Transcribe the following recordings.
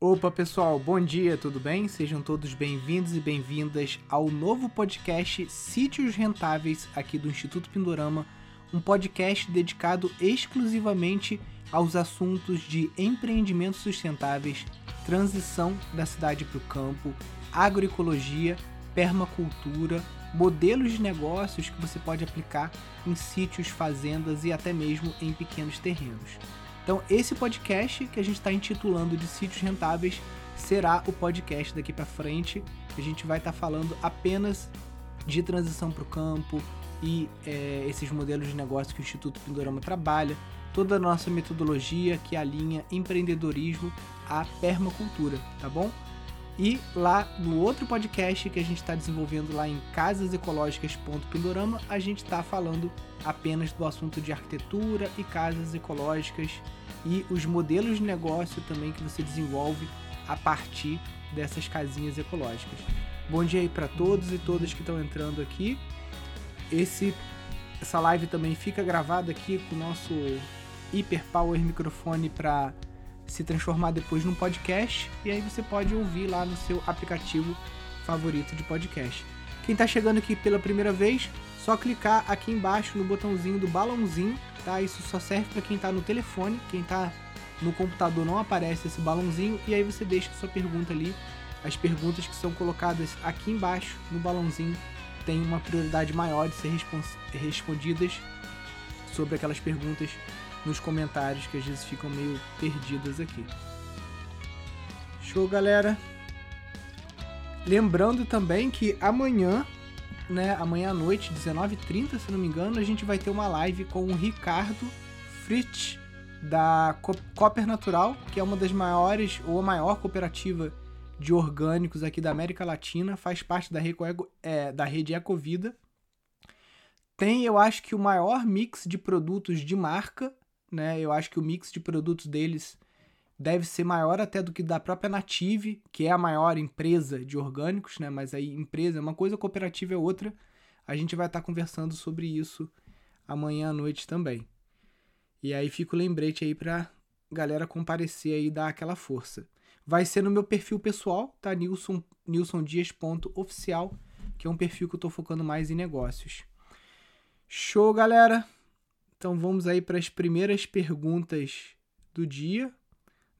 Opa, pessoal, bom dia, tudo bem? Sejam todos bem-vindos e bem-vindas ao novo podcast Sítios Rentáveis aqui do Instituto Pindorama, um podcast dedicado exclusivamente aos assuntos de empreendimentos sustentáveis, transição da cidade para o campo, agroecologia, permacultura, modelos de negócios que você pode aplicar em sítios, fazendas e até mesmo em pequenos terrenos. Então, esse podcast que a gente está intitulando de Sítios Rentáveis será o podcast daqui para frente. A gente vai estar tá falando apenas de transição para o campo e é, esses modelos de negócio que o Instituto Pindorama trabalha, toda a nossa metodologia que alinha empreendedorismo à permacultura, tá bom? E lá no outro podcast que a gente está desenvolvendo lá em casasecológicas.pindorama, a gente está falando apenas do assunto de arquitetura e casas ecológicas e os modelos de negócio também que você desenvolve a partir dessas casinhas ecológicas. Bom dia aí para todos e todas que estão entrando aqui. Esse essa live também fica gravada aqui com o nosso Hyper Power microfone para se transformar depois num podcast e aí você pode ouvir lá no seu aplicativo favorito de podcast. Quem está chegando aqui pela primeira vez, só clicar aqui embaixo no botãozinho do balãozinho, tá? Isso só serve para quem está no telefone, quem está no computador não aparece esse balãozinho e aí você deixa sua pergunta ali. As perguntas que são colocadas aqui embaixo no balãozinho têm uma prioridade maior de ser respondidas sobre aquelas perguntas nos comentários que às vezes ficam meio perdidas aqui. Show, galera. Lembrando também que amanhã, né, amanhã à noite, 19h30, se não me engano, a gente vai ter uma live com o Ricardo Fritz da Copper Natural, que é uma das maiores ou a maior cooperativa de orgânicos aqui da América Latina, faz parte da, Eco, é, da rede Ecovida. Tem, eu acho que o maior mix de produtos de marca né? Eu acho que o mix de produtos deles deve ser maior até do que da própria Native, que é a maior empresa de orgânicos, né? Mas aí empresa é uma coisa, cooperativa é outra. A gente vai estar conversando sobre isso amanhã à noite também. E aí fica o lembrete aí pra galera comparecer aí e dar aquela força. Vai ser no meu perfil pessoal, tá? Nilson, nilsondias.oficial, que é um perfil que eu tô focando mais em negócios. Show, galera! Então vamos aí para as primeiras perguntas do dia.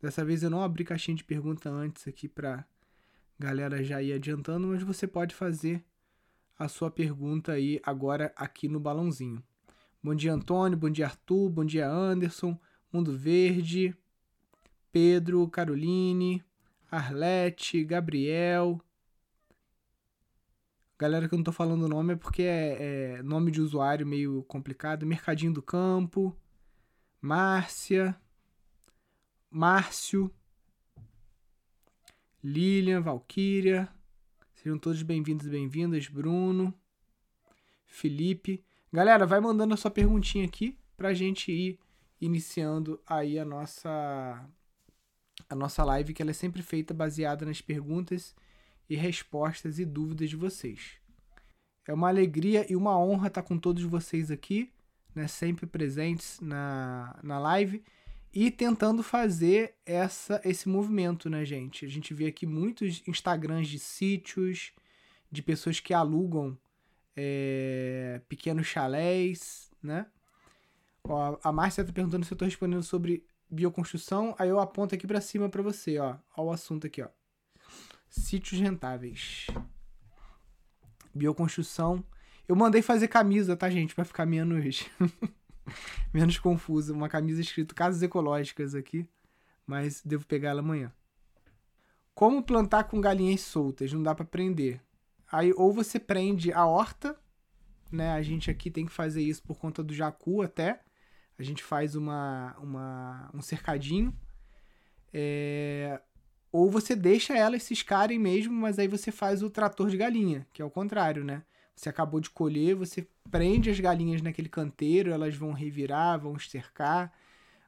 Dessa vez eu não abri caixinha de pergunta antes aqui para galera já ir adiantando, mas você pode fazer a sua pergunta aí agora aqui no balãozinho. Bom dia Antônio, bom dia Arthur, bom dia Anderson, Mundo Verde, Pedro, Caroline, Arlete, Gabriel, Galera que eu não tô falando o nome é porque é, é, nome de usuário meio complicado. Mercadinho do Campo, Márcia, Márcio, Lilian, Valquíria. Sejam todos bem-vindos e bem-vindas. Bruno, Felipe. Galera, vai mandando a sua perguntinha aqui pra gente ir iniciando aí a nossa a nossa live, que ela é sempre feita baseada nas perguntas e respostas e dúvidas de vocês. É uma alegria e uma honra estar com todos vocês aqui, né, sempre presentes na, na live e tentando fazer essa esse movimento, né, gente? A gente vê aqui muitos Instagrams de sítios, de pessoas que alugam é, pequenos chalés, né? Ó, a Márcia está perguntando se eu estou respondendo sobre bioconstrução, aí eu aponto aqui para cima para você, ó, ó o assunto aqui, ó. Sítios rentáveis. Bioconstrução. Eu mandei fazer camisa, tá, gente? Pra ficar menos. menos confuso. Uma camisa escrito Casas Ecológicas aqui. Mas devo pegar ela amanhã. Como plantar com galinhas soltas? Não dá para prender. Aí, ou você prende a horta, né? A gente aqui tem que fazer isso por conta do jacu até. A gente faz uma, uma, um cercadinho. É, ou você deixa elas ciscarem mesmo, mas aí você faz o trator de galinha, que é o contrário, né? Você acabou de colher, você prende as galinhas naquele canteiro, elas vão revirar, vão estercar,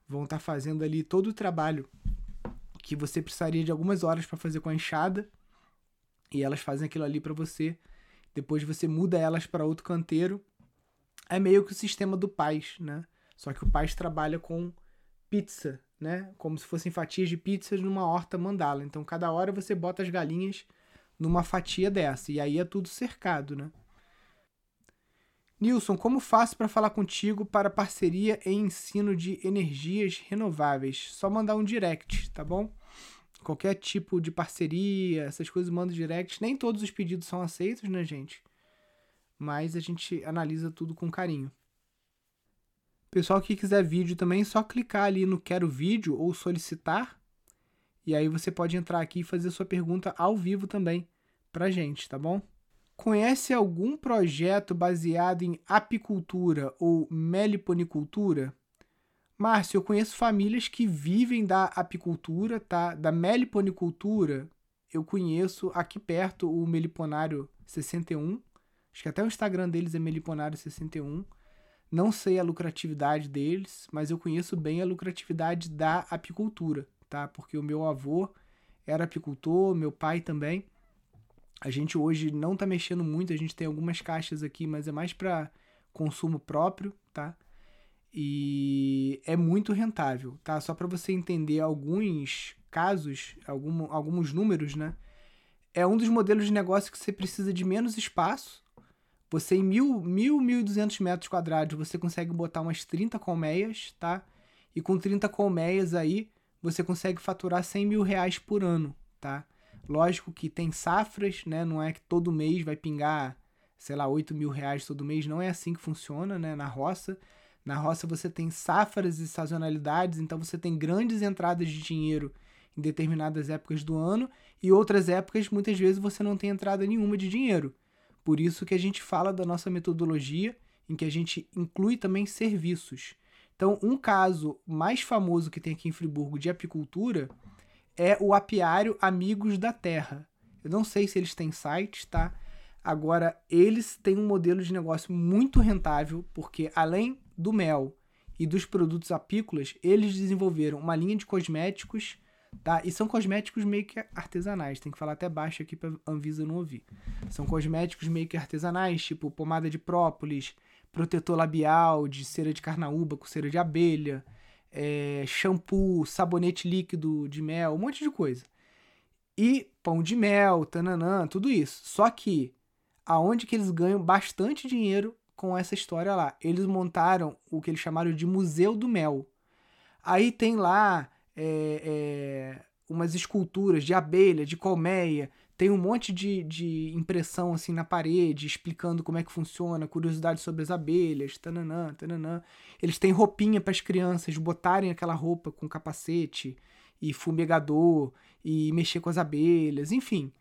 vão estar tá fazendo ali todo o trabalho que você precisaria de algumas horas para fazer com a enxada, e elas fazem aquilo ali para você. Depois você muda elas para outro canteiro. É meio que o sistema do Paz, né? Só que o Paz trabalha com pizza, né? Como se fossem fatias de pizzas numa horta mandala. Então, cada hora você bota as galinhas numa fatia dessa. E aí é tudo cercado, né? Nilson, como faço para falar contigo para parceria em ensino de energias renováveis? Só mandar um direct, tá bom? Qualquer tipo de parceria, essas coisas manda direct. Nem todos os pedidos são aceitos, né, gente? Mas a gente analisa tudo com carinho. Pessoal que quiser vídeo também, é só clicar ali no quero vídeo ou solicitar. E aí você pode entrar aqui e fazer sua pergunta ao vivo também pra gente, tá bom? Conhece algum projeto baseado em apicultura ou meliponicultura? Márcio, eu conheço famílias que vivem da apicultura, tá? Da meliponicultura, eu conheço aqui perto o Meliponário 61. Acho que até o Instagram deles é Meliponário 61. Não sei a lucratividade deles, mas eu conheço bem a lucratividade da apicultura, tá? Porque o meu avô era apicultor, meu pai também. A gente hoje não está mexendo muito, a gente tem algumas caixas aqui, mas é mais para consumo próprio, tá? E é muito rentável, tá? Só para você entender alguns casos, algum, alguns números, né? É um dos modelos de negócio que você precisa de menos espaço. Você em mil, mil, mil duzentos metros quadrados, você consegue botar umas 30 colmeias, tá? E com 30 colmeias aí, você consegue faturar 100 mil reais por ano, tá? Lógico que tem safras, né? Não é que todo mês vai pingar, sei lá, 8 mil reais todo mês. Não é assim que funciona, né? Na roça. Na roça você tem safras e sazonalidades, então você tem grandes entradas de dinheiro em determinadas épocas do ano e outras épocas muitas vezes você não tem entrada nenhuma de dinheiro. Por isso que a gente fala da nossa metodologia em que a gente inclui também serviços. Então, um caso mais famoso que tem aqui em Friburgo de apicultura é o apiário Amigos da Terra. Eu não sei se eles têm site, tá? Agora, eles têm um modelo de negócio muito rentável, porque além do mel e dos produtos apícolas, eles desenvolveram uma linha de cosméticos, tá? E são cosméticos meio que artesanais, tem que falar até baixo aqui para Anvisa não ouvir. São cosméticos meio que artesanais, tipo pomada de própolis, protetor labial de cera de carnaúba com cera de abelha, é, shampoo, sabonete líquido de mel, um monte de coisa. E pão de mel, tananã, tudo isso. Só que aonde que eles ganham bastante dinheiro com essa história lá? Eles montaram o que eles chamaram de Museu do Mel. Aí tem lá é, é, umas esculturas de abelha, de colmeia, tem um monte de, de impressão assim na parede, explicando como é que funciona, curiosidade sobre as abelhas, tananã, tananã. Eles têm roupinha para as crianças botarem aquela roupa com capacete e fumegador e mexer com as abelhas, enfim.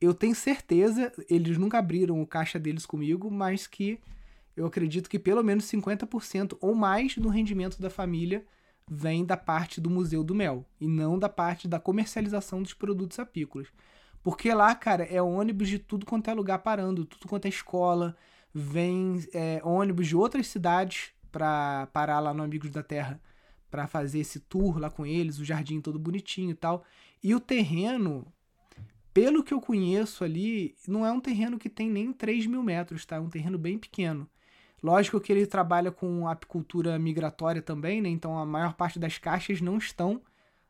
Eu tenho certeza, eles nunca abriram o caixa deles comigo, mas que eu acredito que pelo menos 50% ou mais do rendimento da família vem da parte do Museu do Mel e não da parte da comercialização dos produtos apícolas. Porque lá, cara, é ônibus de tudo quanto é lugar parando, tudo quanto é escola, vem é, ônibus de outras cidades para parar lá no Amigos da Terra para fazer esse tour lá com eles, o jardim todo bonitinho e tal. E o terreno, pelo que eu conheço ali, não é um terreno que tem nem 3 mil metros, tá? É um terreno bem pequeno. Lógico que ele trabalha com apicultura migratória também, né? Então a maior parte das caixas não estão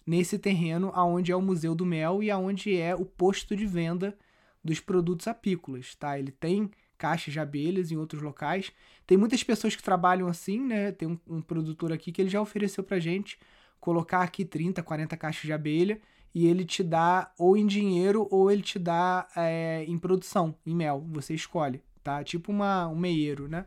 nesse terreno aonde é o Museu do Mel e aonde é o posto de venda dos produtos apícolas, tá? Ele tem caixas de abelhas em outros locais. Tem muitas pessoas que trabalham assim, né? Tem um, um produtor aqui que ele já ofereceu pra gente colocar aqui 30, 40 caixas de abelha e ele te dá ou em dinheiro ou ele te dá é, em produção, em mel. Você escolhe, tá? Tipo uma, um meieiro, né?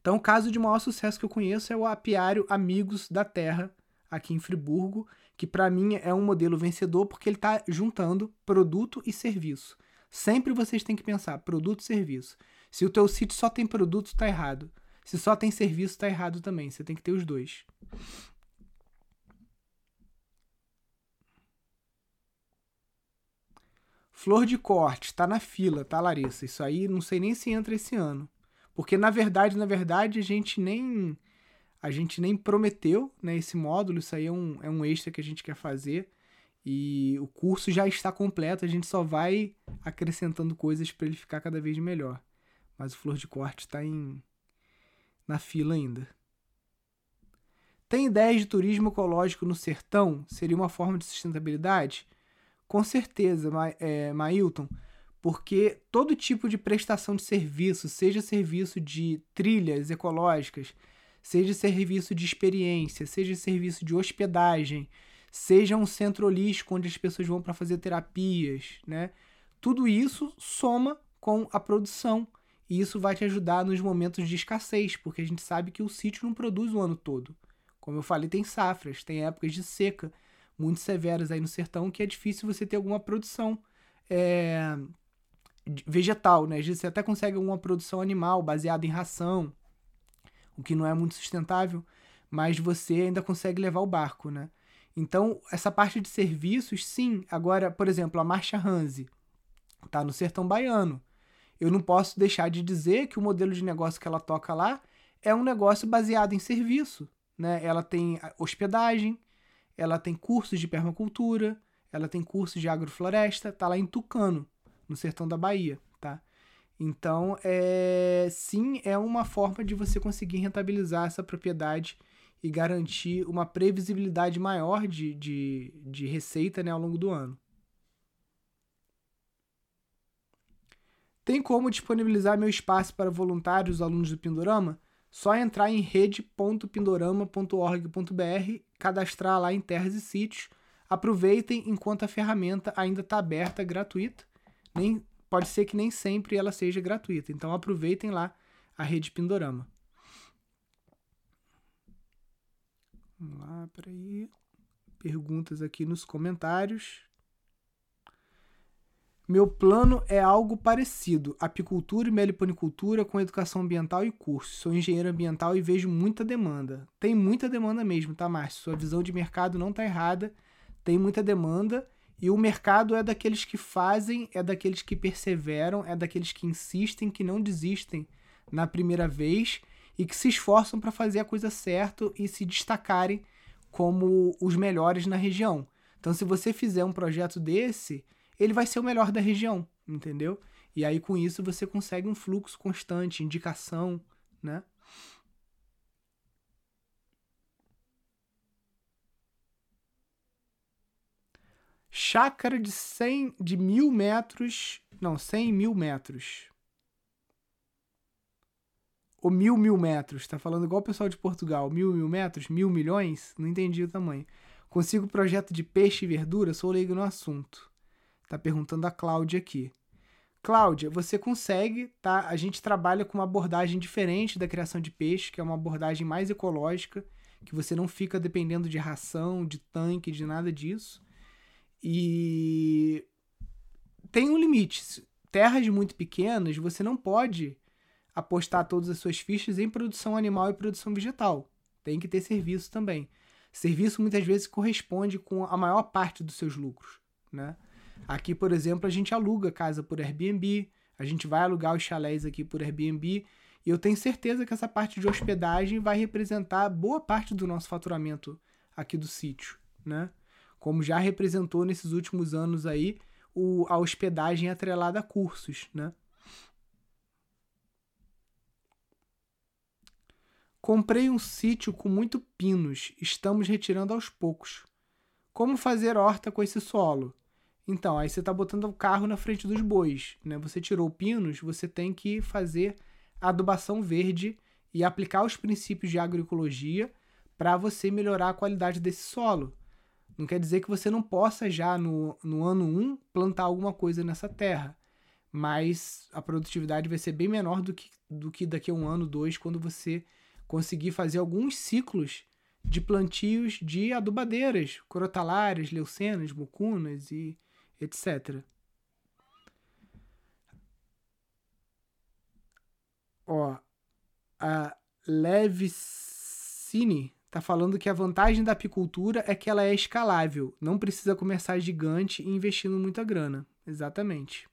Então, o caso de maior sucesso que eu conheço é o apiário Amigos da Terra, aqui em Friburgo, que para mim é um modelo vencedor porque ele está juntando produto e serviço. Sempre vocês têm que pensar produto e serviço. Se o teu sítio só tem produto, está errado. Se só tem serviço, está errado também. Você tem que ter os dois. Flor de corte, tá na fila, tá, Larissa? Isso aí não sei nem se entra esse ano. Porque na verdade, na verdade, a gente nem a gente nem prometeu né, esse módulo, isso aí é um, é um extra que a gente quer fazer. E o curso já está completo, a gente só vai acrescentando coisas para ele ficar cada vez melhor. Mas o Flor de Corte está em na fila ainda. Tem ideias de turismo ecológico no sertão? Seria uma forma de sustentabilidade? Com certeza, Ma é, Mailton, porque todo tipo de prestação de serviço, seja serviço de trilhas ecológicas, seja serviço de experiência, seja serviço de hospedagem, seja um centro holístico onde as pessoas vão para fazer terapias, né? Tudo isso soma com a produção e isso vai te ajudar nos momentos de escassez, porque a gente sabe que o sítio não produz o ano todo. Como eu falei, tem safras, tem épocas de seca muito severas aí no sertão que é difícil você ter alguma produção é, vegetal, né? Às vezes você até consegue alguma produção animal baseada em ração, o que não é muito sustentável, mas você ainda consegue levar o barco, né? Então, essa parte de serviços, sim. Agora, por exemplo, a Marcha Hanse tá no sertão baiano. Eu não posso deixar de dizer que o modelo de negócio que ela toca lá é um negócio baseado em serviço. Né? Ela tem hospedagem, ela tem cursos de permacultura, ela tem cursos de agrofloresta, tá lá em Tucano, no sertão da Bahia? Então, é, sim, é uma forma de você conseguir rentabilizar essa propriedade e garantir uma previsibilidade maior de, de, de receita né, ao longo do ano. Tem como disponibilizar meu espaço para voluntários alunos do Pindorama? Só entrar em rede.pindorama.org.br, cadastrar lá em terras e sítios. Aproveitem enquanto a ferramenta ainda está aberta, gratuita. Nem, pode ser que nem sempre ela seja gratuita. Então aproveitem lá a rede Pindorama. Vamos lá, peraí. Perguntas aqui nos comentários. Meu plano é algo parecido: apicultura e meliponicultura com educação ambiental e curso. Sou engenheiro ambiental e vejo muita demanda. Tem muita demanda mesmo, tá, Márcio? Sua visão de mercado não tá errada. Tem muita demanda e o mercado é daqueles que fazem, é daqueles que perseveram, é daqueles que insistem, que não desistem na primeira vez e que se esforçam para fazer a coisa certa e se destacarem como os melhores na região. Então, se você fizer um projeto desse ele vai ser o melhor da região, entendeu? E aí com isso você consegue um fluxo constante, indicação, né? Chácara de 100, de mil metros, não, 100 mil metros. Ou mil mil metros, tá falando igual o pessoal de Portugal, mil mil metros, mil milhões, não entendi o tamanho. Consigo projeto de peixe e verdura, sou leigo no assunto. Tá perguntando a Cláudia aqui. Cláudia, você consegue, tá? A gente trabalha com uma abordagem diferente da criação de peixe, que é uma abordagem mais ecológica, que você não fica dependendo de ração, de tanque, de nada disso. E tem um limite. Terras muito pequenas, você não pode apostar todas as suas fichas em produção animal e produção vegetal. Tem que ter serviço também. Serviço muitas vezes corresponde com a maior parte dos seus lucros, né? Aqui, por exemplo, a gente aluga casa por Airbnb, a gente vai alugar os chalés aqui por Airbnb, e eu tenho certeza que essa parte de hospedagem vai representar boa parte do nosso faturamento aqui do sítio, né? Como já representou nesses últimos anos aí o, a hospedagem atrelada a cursos, né? Comprei um sítio com muito pinos, estamos retirando aos poucos. Como fazer horta com esse solo? Então, aí você está botando o carro na frente dos bois, né? Você tirou pinos, você tem que fazer adubação verde e aplicar os princípios de agroecologia para você melhorar a qualidade desse solo. Não quer dizer que você não possa já no, no ano 1 um, plantar alguma coisa nessa terra, mas a produtividade vai ser bem menor do que, do que daqui a um ano, dois, quando você conseguir fazer alguns ciclos de plantios de adubadeiras, crotalárias, leucenas, mucunas e etc. Ó, a Levicine tá falando que a vantagem da apicultura é que ela é escalável, não precisa começar gigante e investindo muita grana. Exatamente.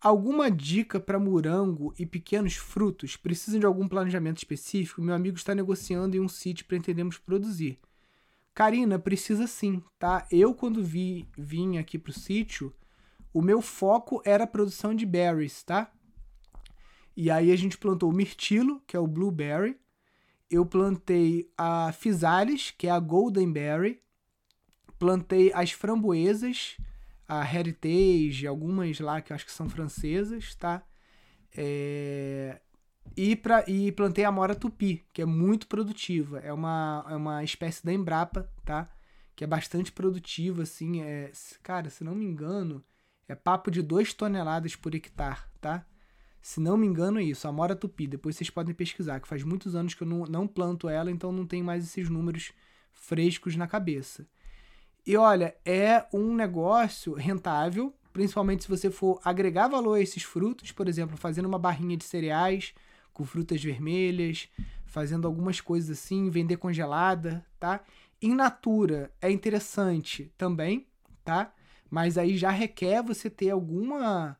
Alguma dica para morango e pequenos frutos? Precisam de algum planejamento específico? Meu amigo está negociando em um sítio para entendermos produzir. Karina, precisa sim, tá? Eu, quando vi, vim aqui pro sítio, o meu foco era a produção de berries, tá? E aí a gente plantou o mirtilo, que é o blueberry, eu plantei a Physalis, que é a Golden Berry. Plantei as framboesas, a Heritage, algumas lá que eu acho que são francesas, tá? É... E, pra, e plantei a Mora Tupi, que é muito produtiva. É uma, é uma espécie da Embrapa, tá? Que é bastante produtiva, assim. É, cara, se não me engano, é papo de 2 toneladas por hectare, tá? Se não me engano, é isso. Amora tupi. Depois vocês podem pesquisar, que faz muitos anos que eu não, não planto ela, então não tem mais esses números frescos na cabeça. E olha, é um negócio rentável, principalmente se você for agregar valor a esses frutos, por exemplo, fazendo uma barrinha de cereais com frutas vermelhas, fazendo algumas coisas assim, vender congelada, tá? In natura é interessante também, tá? Mas aí já requer você ter alguma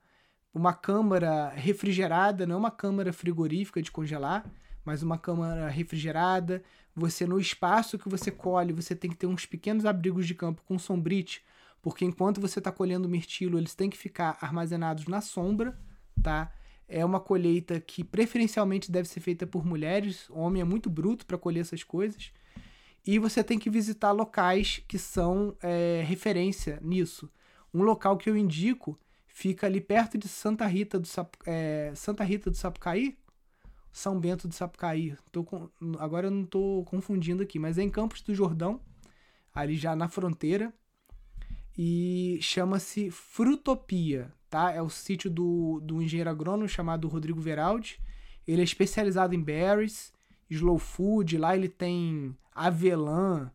uma câmara refrigerada, não uma câmara frigorífica de congelar, mas uma câmara refrigerada. Você no espaço que você colhe, você tem que ter uns pequenos abrigos de campo com sombrite, porque enquanto você está colhendo mirtilo, eles têm que ficar armazenados na sombra, tá? É uma colheita que preferencialmente deve ser feita por mulheres. O homem é muito bruto para colher essas coisas. E você tem que visitar locais que são é, referência nisso. Um local que eu indico Fica ali perto de Santa Rita do, Sap, é, Santa Rita do Sapucaí. São Bento do Sapucaí. Tô com, agora eu não estou confundindo aqui, mas é em Campos do Jordão, ali já na fronteira. E chama-se Frutopia, tá? É o sítio do, do engenheiro agrônomo chamado Rodrigo Veraldi. Ele é especializado em berries, slow food. Lá ele tem avelã,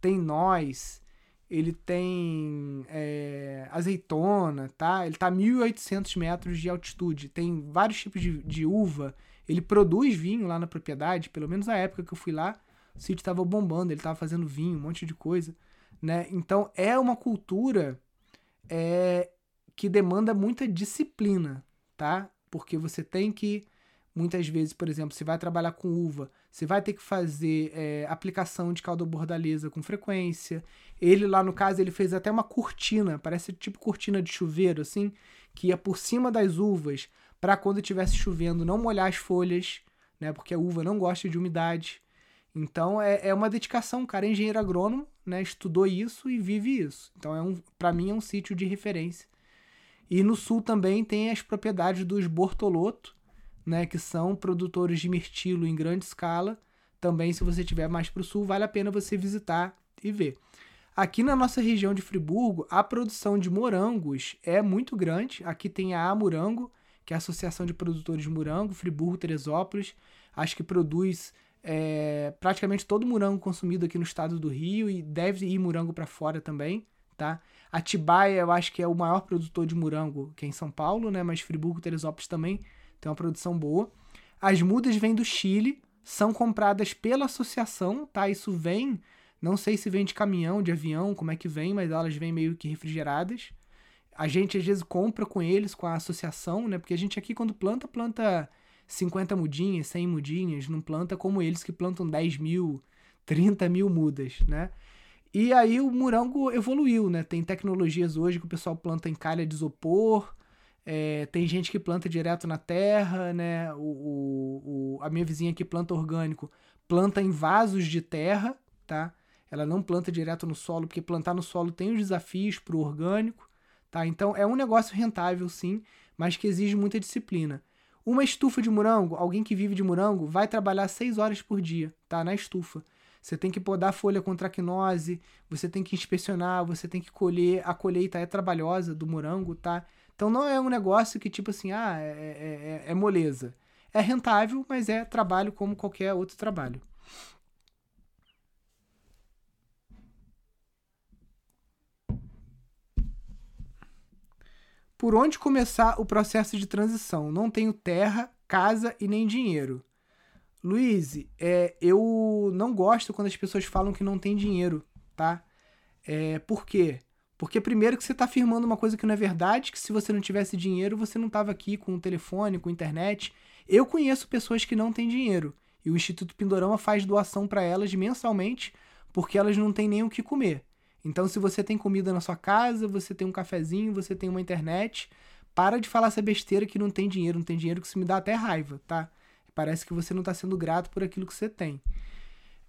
tem noz, ele tem é, azeitona, tá? Ele tá a 1.800 metros de altitude, tem vários tipos de, de, uva. Ele produz vinho lá na propriedade, pelo menos na época que eu fui lá, o sítio estava bombando, ele estava fazendo vinho, um monte de coisa, né? Então é uma cultura é, que demanda muita disciplina, tá? Porque você tem que Muitas vezes, por exemplo, se vai trabalhar com uva, você vai ter que fazer é, aplicação de caldo bordaleza com frequência. Ele lá no caso ele fez até uma cortina, parece tipo cortina de chuveiro assim, que ia por cima das uvas para quando estivesse chovendo não molhar as folhas, né? Porque a uva não gosta de umidade. Então é, é uma dedicação, o cara é engenheiro agrônomo, né? Estudou isso e vive isso. Então é um, para mim é um sítio de referência. E no sul também tem as propriedades dos Bortoloto, né, que são produtores de mirtilo em grande escala. Também, se você estiver mais para o sul, vale a pena você visitar e ver. Aqui na nossa região de Friburgo, a produção de morangos é muito grande. Aqui tem a Amurango, que é a Associação de Produtores de Morango, Friburgo, Teresópolis. Acho que produz é, praticamente todo morango consumido aqui no estado do Rio e deve ir morango para fora também, tá? Atibaia, eu acho que é o maior produtor de morango que é em São Paulo, né? Mas Friburgo, Teresópolis também tem uma produção boa. As mudas vêm do Chile, são compradas pela associação, tá? Isso vem, não sei se vem de caminhão, de avião, como é que vem, mas elas vêm meio que refrigeradas. A gente às vezes compra com eles, com a associação, né? Porque a gente aqui quando planta, planta 50 mudinhas, 100 mudinhas, não planta como eles que plantam 10 mil, 30 mil mudas, né? E aí o morango evoluiu, né? Tem tecnologias hoje que o pessoal planta em calha de isopor, é, tem gente que planta direto na terra, né? O, o, o, a minha vizinha que planta orgânico planta em vasos de terra, tá? Ela não planta direto no solo, porque plantar no solo tem os desafios para o orgânico, tá? Então é um negócio rentável, sim, mas que exige muita disciplina. Uma estufa de morango, alguém que vive de morango, vai trabalhar 6 horas por dia, tá? Na estufa. Você tem que podar folha contra quinose, você tem que inspecionar, você tem que colher. A colheita é trabalhosa do morango, tá? Então não é um negócio que, tipo assim, ah, é, é, é, é moleza. É rentável, mas é trabalho como qualquer outro trabalho. Por onde começar o processo de transição? Não tenho terra, casa e nem dinheiro. Luiz, é, eu não gosto quando as pessoas falam que não tem dinheiro, tá? É, por quê? Porque primeiro que você está afirmando uma coisa que não é verdade, que se você não tivesse dinheiro, você não estava aqui com o telefone, com a internet. Eu conheço pessoas que não têm dinheiro e o Instituto Pindorama faz doação para elas mensalmente porque elas não têm nem o que comer. Então, se você tem comida na sua casa, você tem um cafezinho, você tem uma internet, para de falar essa besteira que não tem dinheiro, não tem dinheiro, que isso me dá até raiva, tá? Parece que você não está sendo grato por aquilo que você tem.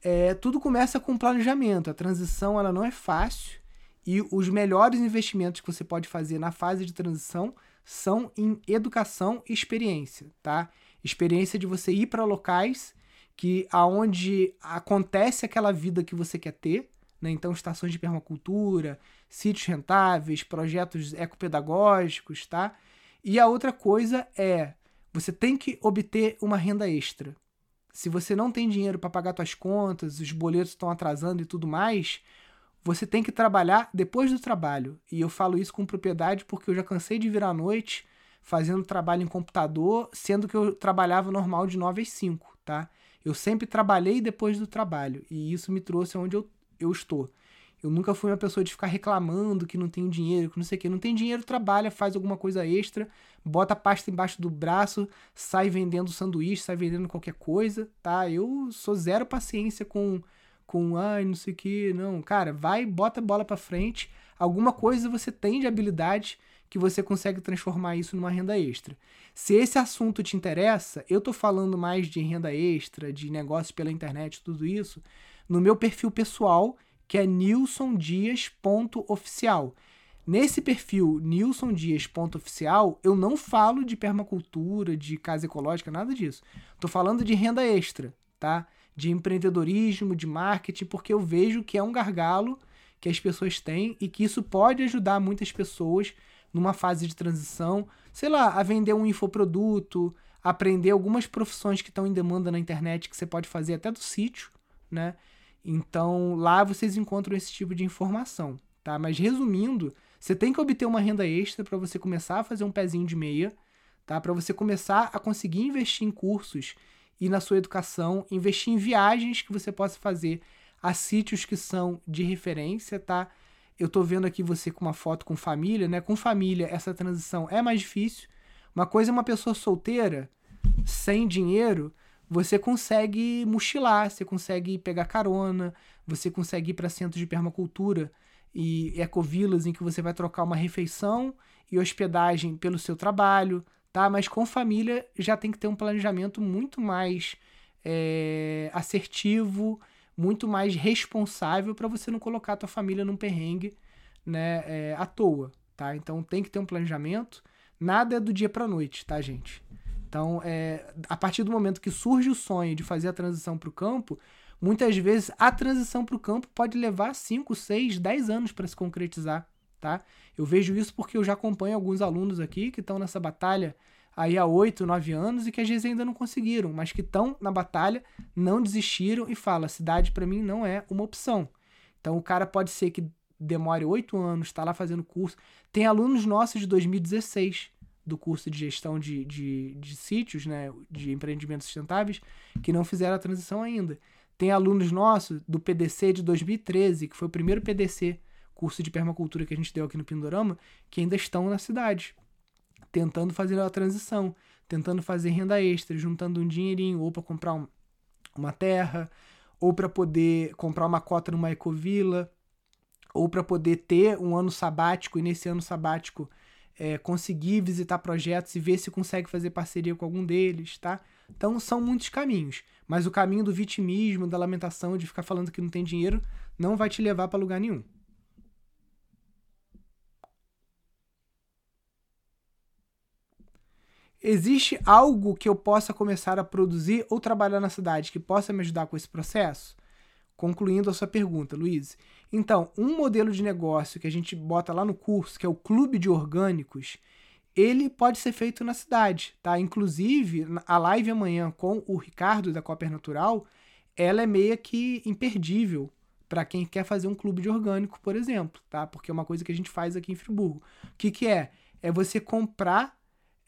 É, tudo começa com planejamento. A transição ela não é fácil e os melhores investimentos que você pode fazer na fase de transição são em educação e experiência, tá? Experiência de você ir para locais que aonde acontece aquela vida que você quer ter, né? Então estações de permacultura, sítios rentáveis, projetos ecopedagógicos, tá? E a outra coisa é você tem que obter uma renda extra. Se você não tem dinheiro para pagar suas contas, os boletos estão atrasando e tudo mais, você tem que trabalhar depois do trabalho. E eu falo isso com propriedade porque eu já cansei de virar à noite fazendo trabalho em computador, sendo que eu trabalhava normal de 9 às 5, tá? Eu sempre trabalhei depois do trabalho e isso me trouxe onde eu, eu estou. Eu nunca fui uma pessoa de ficar reclamando que não tem dinheiro, que não sei o que. Não tem dinheiro, trabalha, faz alguma coisa extra, bota a pasta embaixo do braço, sai vendendo sanduíche, sai vendendo qualquer coisa, tá? Eu sou zero paciência com, com ai, não sei o que. Não, cara, vai, bota a bola pra frente. Alguma coisa você tem de habilidade que você consegue transformar isso numa renda extra. Se esse assunto te interessa, eu tô falando mais de renda extra, de negócios pela internet, tudo isso, no meu perfil pessoal que é nilsondias.oficial. Nesse perfil nilsondias.oficial, eu não falo de permacultura, de casa ecológica, nada disso. Tô falando de renda extra, tá? De empreendedorismo, de marketing, porque eu vejo que é um gargalo que as pessoas têm e que isso pode ajudar muitas pessoas numa fase de transição, sei lá, a vender um infoproduto, aprender algumas profissões que estão em demanda na internet que você pode fazer até do sítio, né? Então lá vocês encontram esse tipo de informação, tá? Mas resumindo, você tem que obter uma renda extra para você começar a fazer um pezinho de meia, tá? Para você começar a conseguir investir em cursos e na sua educação, investir em viagens que você possa fazer a sítios que são de referência, tá? Eu tô vendo aqui você com uma foto com família, né? Com família, essa transição é mais difícil. Uma coisa é uma pessoa solteira, sem dinheiro, você consegue mochilar, você consegue pegar carona, você consegue ir para centros de permacultura e ecovilas em que você vai trocar uma refeição e hospedagem pelo seu trabalho, tá? Mas com família já tem que ter um planejamento muito mais é, assertivo, muito mais responsável para você não colocar a tua família num perrengue, né, é, à toa, tá? Então tem que ter um planejamento. Nada é do dia para noite, tá, gente? Então, é, a partir do momento que surge o sonho de fazer a transição para o campo, muitas vezes a transição para o campo pode levar 5, 6, 10 anos para se concretizar. Tá? Eu vejo isso porque eu já acompanho alguns alunos aqui que estão nessa batalha aí há 8, 9 anos e que às vezes ainda não conseguiram, mas que estão na batalha, não desistiram e falam: a cidade para mim não é uma opção. Então o cara pode ser que demore 8 anos, está lá fazendo curso. Tem alunos nossos de 2016 do curso de gestão de, de, de sítios, né, de empreendimentos sustentáveis, que não fizeram a transição ainda. Tem alunos nossos do PDC de 2013, que foi o primeiro PDC, curso de permacultura que a gente deu aqui no Pindorama, que ainda estão na cidade, tentando fazer a transição, tentando fazer renda extra, juntando um dinheirinho, ou para comprar um, uma terra, ou para poder comprar uma cota numa ecovila, ou para poder ter um ano sabático, e nesse ano sabático é, conseguir visitar projetos e ver se consegue fazer parceria com algum deles, tá? Então são muitos caminhos, mas o caminho do vitimismo, da lamentação, de ficar falando que não tem dinheiro, não vai te levar para lugar nenhum. Existe algo que eu possa começar a produzir ou trabalhar na cidade que possa me ajudar com esse processo? Concluindo a sua pergunta, Luiz. Então, um modelo de negócio que a gente bota lá no curso, que é o clube de orgânicos, ele pode ser feito na cidade, tá? Inclusive, a live amanhã com o Ricardo da Copper Natural, ela é meio que imperdível para quem quer fazer um clube de orgânico, por exemplo, tá? Porque é uma coisa que a gente faz aqui em Friburgo. O que, que é? É você comprar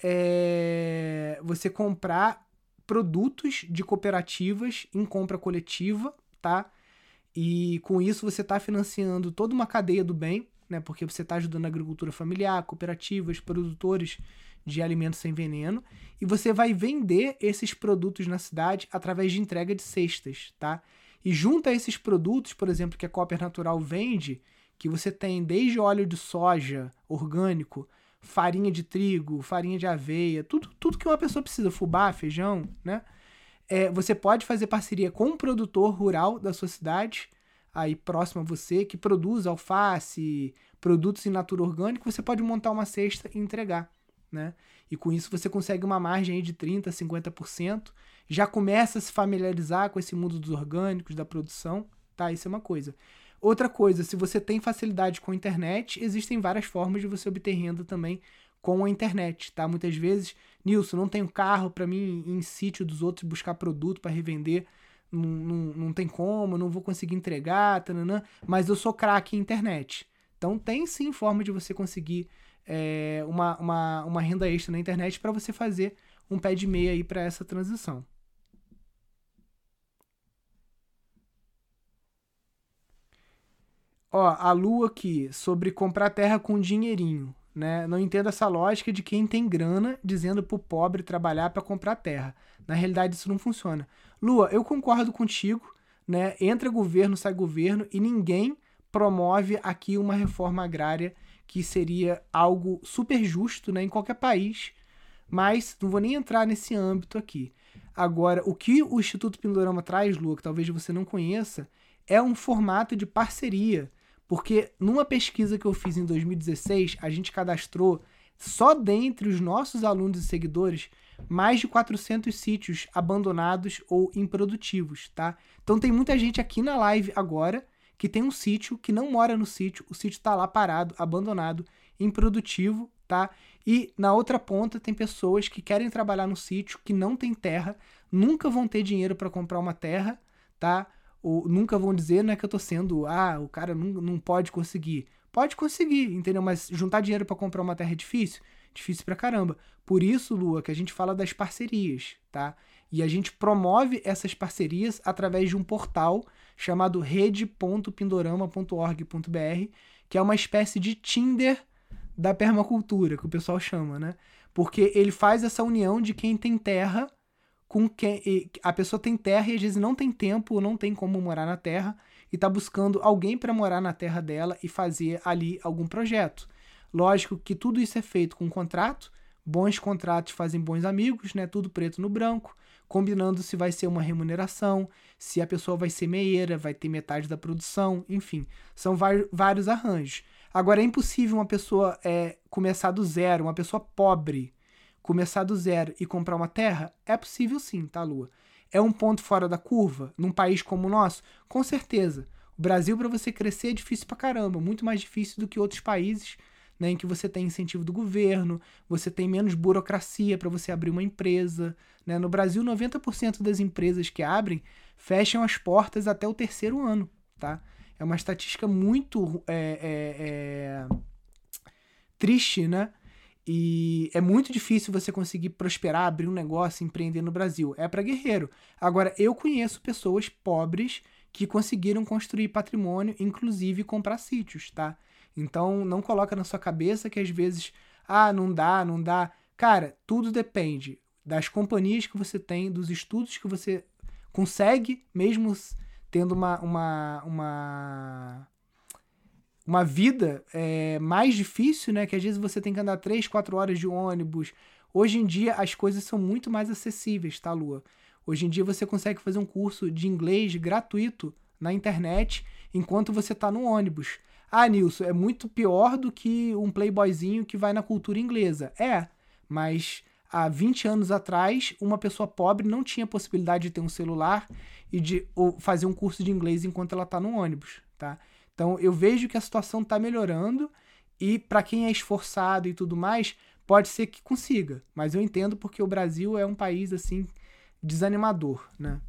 é... você comprar produtos de cooperativas em compra coletiva, tá? E com isso você está financiando toda uma cadeia do bem, né? Porque você está ajudando a agricultura familiar, cooperativas, produtores de alimentos sem veneno, e você vai vender esses produtos na cidade através de entrega de cestas, tá? E junto a esses produtos, por exemplo, que a Copper Natural vende, que você tem desde óleo de soja orgânico, farinha de trigo, farinha de aveia, tudo, tudo que uma pessoa precisa, fubá, feijão, né? É, você pode fazer parceria com um produtor rural da sua cidade, aí próximo a você, que produz alface, produtos em natura orgânica, você pode montar uma cesta e entregar, né? E com isso você consegue uma margem aí de 30%, 50%. Já começa a se familiarizar com esse mundo dos orgânicos, da produção, tá? Isso é uma coisa. Outra coisa, se você tem facilidade com a internet, existem várias formas de você obter renda também com a internet, tá? Muitas vezes, Nilson, não tenho carro para mim em sítio dos outros buscar produto para revender, não, não, não tem como, não vou conseguir entregar, tananã, mas eu sou craque em internet. Então tem sim forma de você conseguir é, uma, uma, uma renda extra na internet para você fazer um pé de meia aí para essa transição. Ó, a Lu aqui, sobre comprar terra com dinheirinho, né? Não entendo essa lógica de quem tem grana dizendo pro pobre trabalhar para comprar terra. Na realidade, isso não funciona. Lua, eu concordo contigo, né? Entra governo, sai governo e ninguém promove aqui uma reforma agrária que seria algo super justo, né, em qualquer país, mas não vou nem entrar nesse âmbito aqui. Agora, o que o Instituto Pindorama traz, Lua, que talvez você não conheça, é um formato de parceria porque numa pesquisa que eu fiz em 2016, a gente cadastrou só dentre os nossos alunos e seguidores mais de 400 sítios abandonados ou improdutivos, tá? Então tem muita gente aqui na live agora que tem um sítio que não mora no sítio, o sítio está lá parado, abandonado, improdutivo, tá? E na outra ponta tem pessoas que querem trabalhar no sítio, que não tem terra, nunca vão ter dinheiro para comprar uma terra, tá? Ou nunca vão dizer, não é que eu tô sendo, ah, o cara não, não pode conseguir. Pode conseguir, entendeu? Mas juntar dinheiro para comprar uma terra é difícil? Difícil pra caramba. Por isso, Lua, que a gente fala das parcerias, tá? E a gente promove essas parcerias através de um portal chamado rede.pindorama.org.br, que é uma espécie de Tinder da permacultura, que o pessoal chama, né? Porque ele faz essa união de quem tem terra com quem a pessoa tem terra e às vezes não tem tempo não tem como morar na terra e está buscando alguém para morar na terra dela e fazer ali algum projeto. Lógico que tudo isso é feito com contrato, bons contratos fazem bons amigos, né? Tudo preto no branco, combinando se vai ser uma remuneração, se a pessoa vai ser meieira, vai ter metade da produção, enfim, são vários arranjos. Agora é impossível uma pessoa é, começar do zero, uma pessoa pobre começar do zero e comprar uma terra? É possível sim, tá, Lua? É um ponto fora da curva num país como o nosso? Com certeza. O Brasil, para você crescer, é difícil pra caramba, muito mais difícil do que outros países né, em que você tem incentivo do governo, você tem menos burocracia para você abrir uma empresa. Né? No Brasil, 90% das empresas que abrem fecham as portas até o terceiro ano. Tá? É uma estatística muito é, é, é, triste, né? E é muito difícil você conseguir prosperar, abrir um negócio, empreender no Brasil. É para guerreiro. Agora, eu conheço pessoas pobres que conseguiram construir patrimônio, inclusive comprar sítios, tá? Então, não coloca na sua cabeça que às vezes, ah, não dá, não dá. Cara, tudo depende das companhias que você tem, dos estudos que você consegue, mesmo tendo uma, uma, uma uma vida é, mais difícil, né? Que às vezes você tem que andar 3, 4 horas de ônibus. Hoje em dia as coisas são muito mais acessíveis, tá, Lua? Hoje em dia você consegue fazer um curso de inglês gratuito na internet enquanto você está no ônibus. Ah, Nilson, é muito pior do que um playboyzinho que vai na cultura inglesa. É, mas há 20 anos atrás, uma pessoa pobre não tinha possibilidade de ter um celular e de fazer um curso de inglês enquanto ela está no ônibus, tá? Então eu vejo que a situação está melhorando e para quem é esforçado e tudo mais, pode ser que consiga. Mas eu entendo porque o Brasil é um país assim desanimador, né?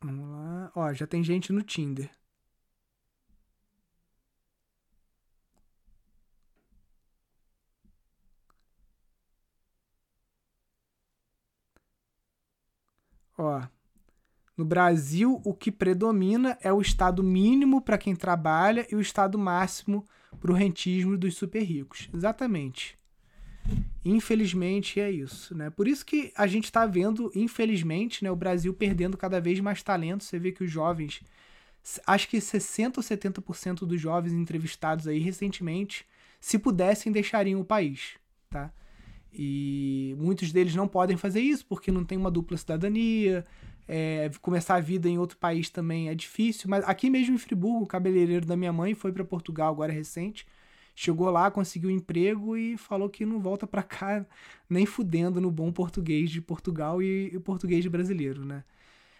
Vamos lá. Ó, já tem gente no Tinder. Ó, no Brasil, o que predomina é o estado mínimo para quem trabalha e o estado máximo para o rentismo dos super ricos. Exatamente. Infelizmente é isso, né? Por isso que a gente está vendo, infelizmente, né, o Brasil perdendo cada vez mais talento. Você vê que os jovens, acho que 60 ou 70% dos jovens entrevistados aí recentemente se pudessem, deixariam o país, tá? E muitos deles não podem fazer isso porque não tem uma dupla cidadania. É, começar a vida em outro país também é difícil. Mas aqui mesmo em Friburgo, o cabeleireiro da minha mãe foi para Portugal agora recente. Chegou lá, conseguiu um emprego e falou que não volta para cá nem fudendo no bom português de Portugal e, e português brasileiro, né?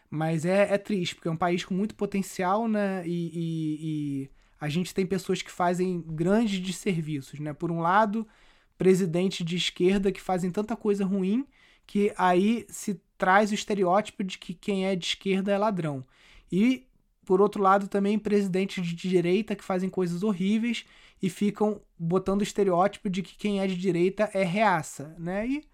Mas é, é, triste, porque é um país com muito potencial, né? E, e, e a gente tem pessoas que fazem grandes desserviços, né? Por um lado, presidente de esquerda que fazem tanta coisa ruim que aí se traz o estereótipo de que quem é de esquerda é ladrão. E, por outro lado, também presidentes de direita que fazem coisas horríveis e ficam botando o estereótipo de que quem é de direita é reaça, né? E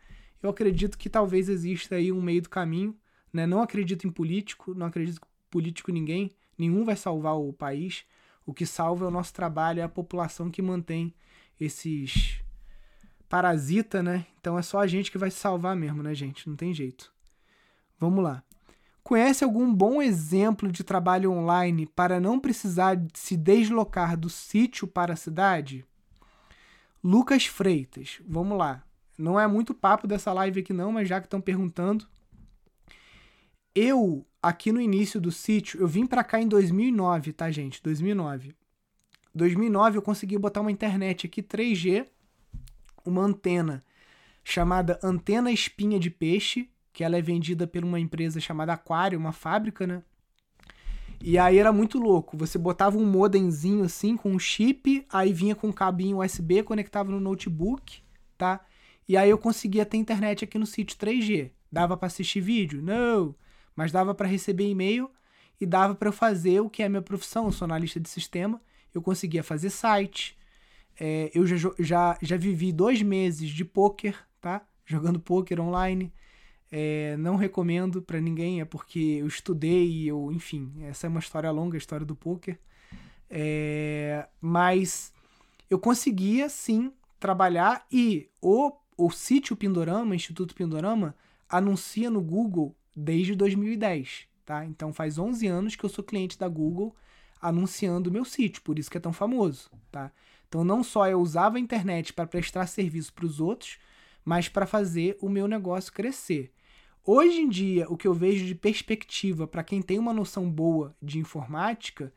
eu acredito que talvez exista aí um meio do caminho, né? Não acredito em político, não acredito que político ninguém, nenhum vai salvar o país. O que salva é o nosso trabalho, é a população que mantém esses parasita, né? Então é só a gente que vai se salvar mesmo, né, gente? Não tem jeito. Vamos lá. Conhece algum bom exemplo de trabalho online para não precisar se deslocar do sítio para a cidade? Lucas Freitas, vamos lá. Não é muito papo dessa live aqui não, mas já que estão perguntando, eu aqui no início do sítio, eu vim para cá em 2009, tá, gente? 2009. 2009 eu consegui botar uma internet aqui 3G uma antena chamada antena espinha de peixe, que ela é vendida por uma empresa chamada Aquário, uma fábrica, né? E aí era muito louco. Você botava um modemzinho assim com um chip, aí vinha com um cabinho USB, conectava no notebook, tá? E aí eu conseguia ter internet aqui no sítio 3G. Dava para assistir vídeo? Não, mas dava para receber e-mail e dava para eu fazer o que é minha profissão, eu sou analista de sistema. Eu conseguia fazer site, é, eu já, já, já vivi dois meses de poker, tá? Jogando poker online. É, não recomendo para ninguém, é porque eu estudei eu, enfim, essa é uma história longa, a história do poker. É, mas eu conseguia sim trabalhar e o, o sítio Pindorama, Instituto Pindorama, anuncia no Google desde 2010, tá? Então faz 11 anos que eu sou cliente da Google anunciando o meu sítio, por isso que é tão famoso, tá? Então, não só eu usava a internet para prestar serviço para os outros, mas para fazer o meu negócio crescer. Hoje em dia, o que eu vejo de perspectiva para quem tem uma noção boa de informática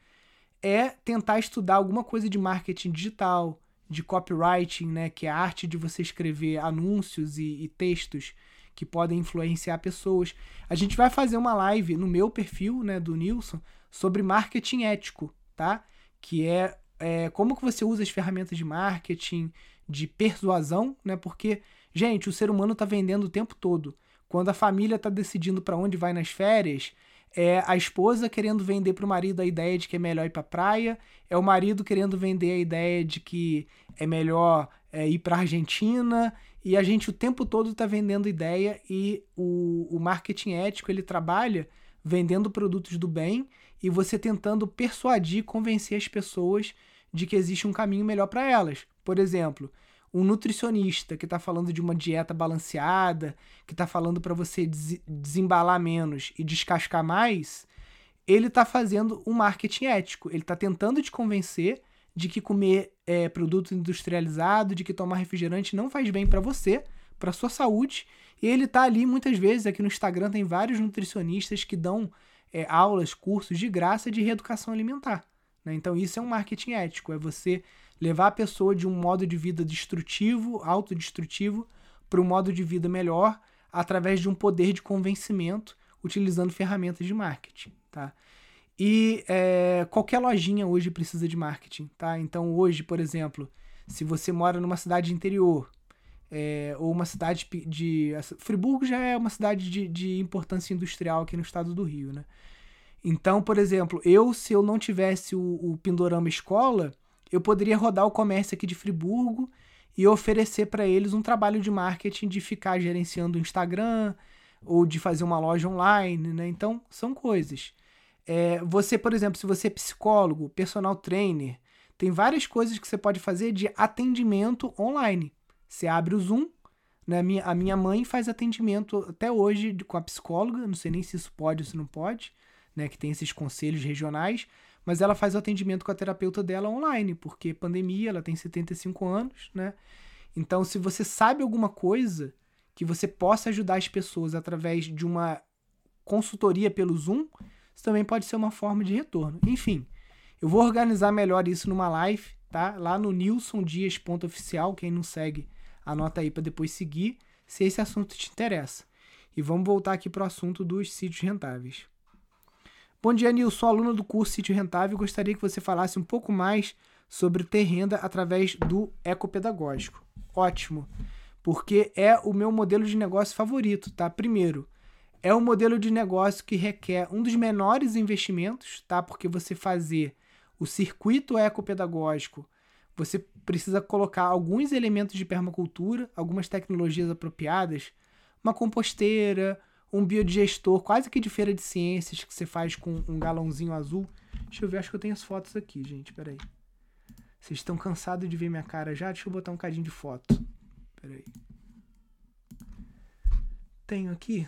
é tentar estudar alguma coisa de marketing digital, de copywriting, né, que é a arte de você escrever anúncios e, e textos que podem influenciar pessoas. A gente vai fazer uma live no meu perfil, né, do Nilson, sobre marketing ético, tá? Que é é, como que você usa as ferramentas de marketing, de persuasão, né? Porque, gente, o ser humano está vendendo o tempo todo. Quando a família está decidindo para onde vai nas férias, é a esposa querendo vender para o marido a ideia de que é melhor ir para praia, é o marido querendo vender a ideia de que é melhor é, ir para Argentina, e a gente o tempo todo está vendendo ideia e o, o marketing ético ele trabalha vendendo produtos do bem e você tentando persuadir, convencer as pessoas de que existe um caminho melhor para elas. Por exemplo, um nutricionista que está falando de uma dieta balanceada, que está falando para você des desembalar menos e descascar mais, ele está fazendo um marketing ético. Ele está tentando te convencer de que comer é, produto industrializado, de que tomar refrigerante não faz bem para você, para sua saúde. E ele está ali muitas vezes. Aqui no Instagram tem vários nutricionistas que dão é, aulas, cursos de graça de reeducação alimentar. Né? Então, isso é um marketing ético, é você levar a pessoa de um modo de vida destrutivo, autodestrutivo, para um modo de vida melhor, através de um poder de convencimento, utilizando ferramentas de marketing. Tá? E é, qualquer lojinha hoje precisa de marketing. Tá? Então, hoje, por exemplo, se você mora numa cidade interior, é, ou uma cidade de. Friburgo já é uma cidade de, de importância industrial aqui no estado do Rio, né? Então, por exemplo, eu, se eu não tivesse o, o Pindorama Escola, eu poderia rodar o comércio aqui de Friburgo e oferecer para eles um trabalho de marketing de ficar gerenciando o Instagram ou de fazer uma loja online, né? Então, são coisas. É, você, por exemplo, se você é psicólogo, personal trainer, tem várias coisas que você pode fazer de atendimento online. Você abre o Zoom, né? Minha, a minha mãe faz atendimento até hoje com a psicóloga, não sei nem se isso pode ou se não pode né, que tem esses conselhos regionais, mas ela faz o atendimento com a terapeuta dela online, porque pandemia, ela tem 75 anos, né? Então, se você sabe alguma coisa que você possa ajudar as pessoas através de uma consultoria pelo Zoom, isso também pode ser uma forma de retorno. Enfim, eu vou organizar melhor isso numa live, tá? Lá no nilsondias.oficial, quem não segue, anota aí para depois seguir, se esse assunto te interessa. E vamos voltar aqui para o assunto dos sítios rentáveis. Bom dia, Nilson, aluno do curso Sítio Rentável. Gostaria que você falasse um pouco mais sobre ter renda através do ecopedagógico. Ótimo, porque é o meu modelo de negócio favorito, tá? Primeiro, é um modelo de negócio que requer um dos menores investimentos, tá? Porque você fazer o circuito ecopedagógico, você precisa colocar alguns elementos de permacultura, algumas tecnologias apropriadas, uma composteira, um biodigestor, quase que de feira de ciências, que você faz com um galãozinho azul. Deixa eu ver, acho que eu tenho as fotos aqui, gente, peraí. Vocês estão cansados de ver minha cara já? Deixa eu botar um cadinho de foto. Peraí. Tenho aqui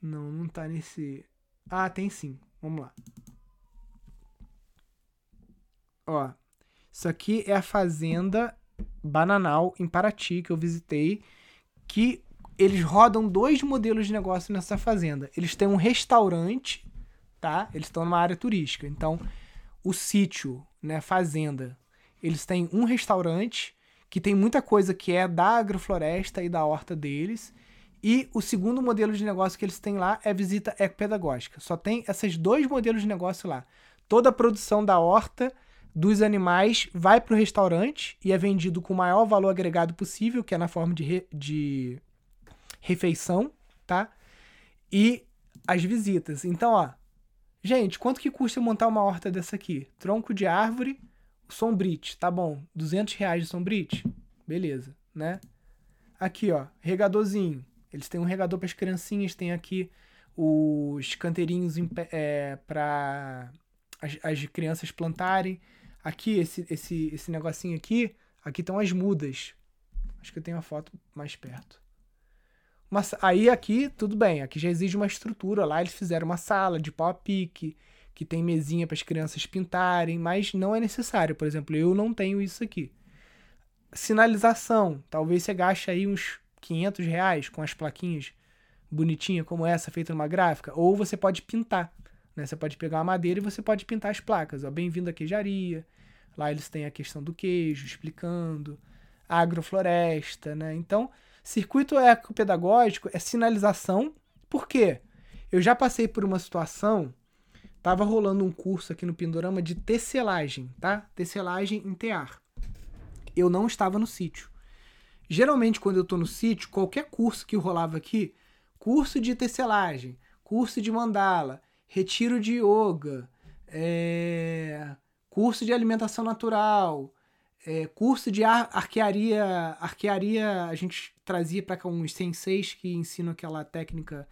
Não, não tá nesse. Ah, tem sim. Vamos lá. Ó, isso aqui é a fazenda Bananal em Paraty que eu visitei, que eles rodam dois modelos de negócio nessa fazenda. Eles têm um restaurante, tá? Eles estão numa área turística. Então, o sítio, né, fazenda, eles têm um restaurante que tem muita coisa que é da agrofloresta e da horta deles e o segundo modelo de negócio que eles têm lá é visita ecopedagógica. Só tem esses dois modelos de negócio lá. Toda a produção da horta dos animais vai para o restaurante e é vendido com o maior valor agregado possível, que é na forma de, re, de refeição, tá? E as visitas. Então, ó, gente, quanto que custa montar uma horta dessa aqui? Tronco de árvore, sombrite, tá bom? 200 reais de sombrite? Beleza, né? Aqui, ó, regadorzinho. Eles têm um regador para as criancinhas, tem aqui os canteirinhos é, para as, as, crianças plantarem. Aqui, esse, esse, esse negocinho aqui, aqui estão as mudas. Acho que eu tenho a foto mais perto. Mas aí aqui, tudo bem, aqui já exige uma estrutura. Lá eles fizeram uma sala de pau a pique, que tem mesinha para as crianças pintarem, mas não é necessário. Por exemplo, eu não tenho isso aqui. Sinalização, talvez você gaste aí uns 500 reais com as plaquinhas bonitinha como essa, feita numa gráfica, ou você pode pintar. Né? Você pode pegar uma madeira e você pode pintar as placas. Bem-vindo à queijaria. Lá eles têm a questão do queijo, explicando. Agrofloresta, né? Então, circuito ecopedagógico é sinalização. Por quê? Eu já passei por uma situação, tava rolando um curso aqui no Pindorama de tecelagem, tá? Tecelagem em tear. Eu não estava no sítio. Geralmente, quando eu estou no sítio, qualquer curso que rolava aqui, curso de tecelagem, curso de mandala, retiro de yoga, é, curso de alimentação natural, é, curso de ar, arquearia, arquearia a gente trazia para cá uns senseis que ensinam aquela técnica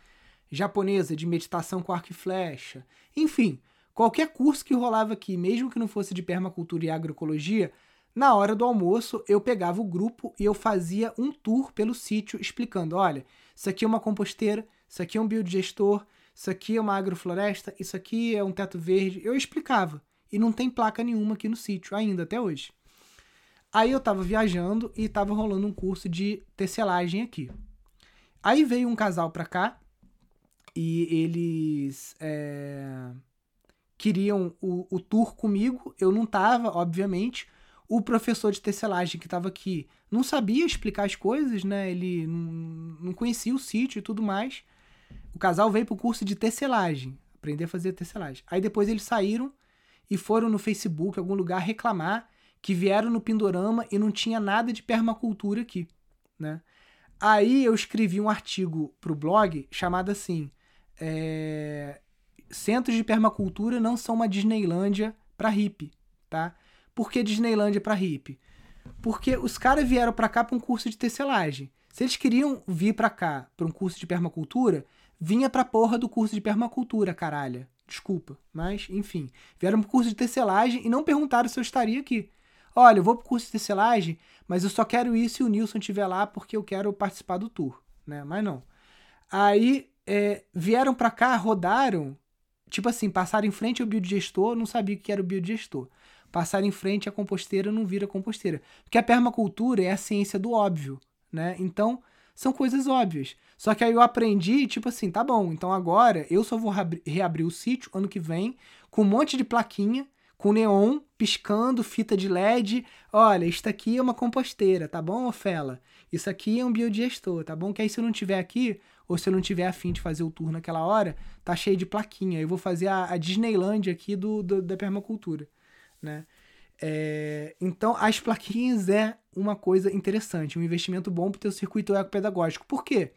japonesa de meditação com arco e flecha. Enfim, qualquer curso que rolava aqui, mesmo que não fosse de permacultura e agroecologia, na hora do almoço, eu pegava o grupo e eu fazia um tour pelo sítio explicando: olha, isso aqui é uma composteira, isso aqui é um biodigestor, isso aqui é uma agrofloresta, isso aqui é um teto verde. Eu explicava. E não tem placa nenhuma aqui no sítio ainda, até hoje. Aí eu tava viajando e tava rolando um curso de tecelagem aqui. Aí veio um casal pra cá e eles é, queriam o, o tour comigo. Eu não tava, obviamente o professor de tecelagem que estava aqui não sabia explicar as coisas, né? Ele não, conhecia o sítio e tudo mais. O casal veio para o curso de tecelagem, aprender a fazer tecelagem. Aí depois eles saíram e foram no Facebook, algum lugar, reclamar que vieram no Pindorama e não tinha nada de permacultura aqui, né? Aí eu escrevi um artigo para o blog chamado assim: é... Centros de permacultura não são uma Disneylândia para hippie, tá? Por que Disneylândia para hippie? Porque os caras vieram para cá para um curso de tecelagem. Se eles queriam vir para cá para um curso de permacultura, vinha pra porra do curso de permacultura, caralho. Desculpa, mas enfim. Vieram pro curso de tecelagem e não perguntaram se eu estaria aqui. Olha, eu vou pro curso de tecelagem, mas eu só quero ir se o Nilson estiver lá porque eu quero participar do tour, né? Mas não. Aí é, vieram para cá, rodaram, tipo assim, passaram em frente ao biodigestor, não sabia o que era o biodigestor. Passaram em frente à composteira, não vira composteira. Porque a permacultura é a ciência do óbvio, né? Então, são coisas óbvias. Só que aí eu aprendi, tipo assim, tá bom, então agora eu só vou reabrir o sítio ano que vem com um monte de plaquinha, com neon piscando, fita de LED. Olha, isso aqui é uma composteira, tá bom, Ofela? Isso aqui é um biodigestor, tá bom? Que aí se eu não tiver aqui, ou se eu não tiver afim de fazer o tour naquela hora, tá cheio de plaquinha. Eu vou fazer a, a aqui do, do, da permacultura, né? É, então, as plaquinhas é uma coisa interessante, um investimento bom para o teu circuito ecopedagógico. Por quê?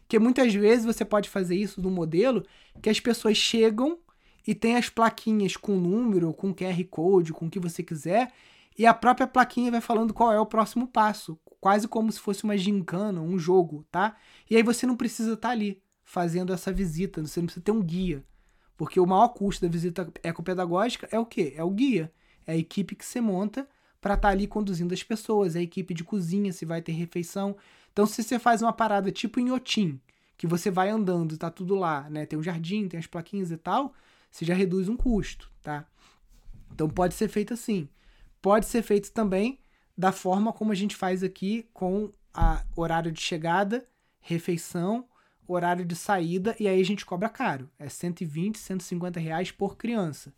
Porque muitas vezes você pode fazer isso no modelo que as pessoas chegam e tem as plaquinhas com número, com QR Code, com o que você quiser, e a própria plaquinha vai falando qual é o próximo passo, quase como se fosse uma gincana, um jogo, tá? E aí você não precisa estar tá ali fazendo essa visita, você não precisa ter um guia. Porque o maior custo da visita ecopedagógica é o quê? É o guia. É a equipe que você monta para estar tá ali conduzindo as pessoas, é a equipe de cozinha, se vai ter refeição. Então, se você faz uma parada tipo em Otim, que você vai andando, tá tudo lá, né? Tem um jardim, tem as plaquinhas e tal, você já reduz um custo, tá? Então pode ser feito assim. Pode ser feito também da forma como a gente faz aqui com a horário de chegada, refeição, horário de saída e aí a gente cobra caro. É 120, 150 reais por criança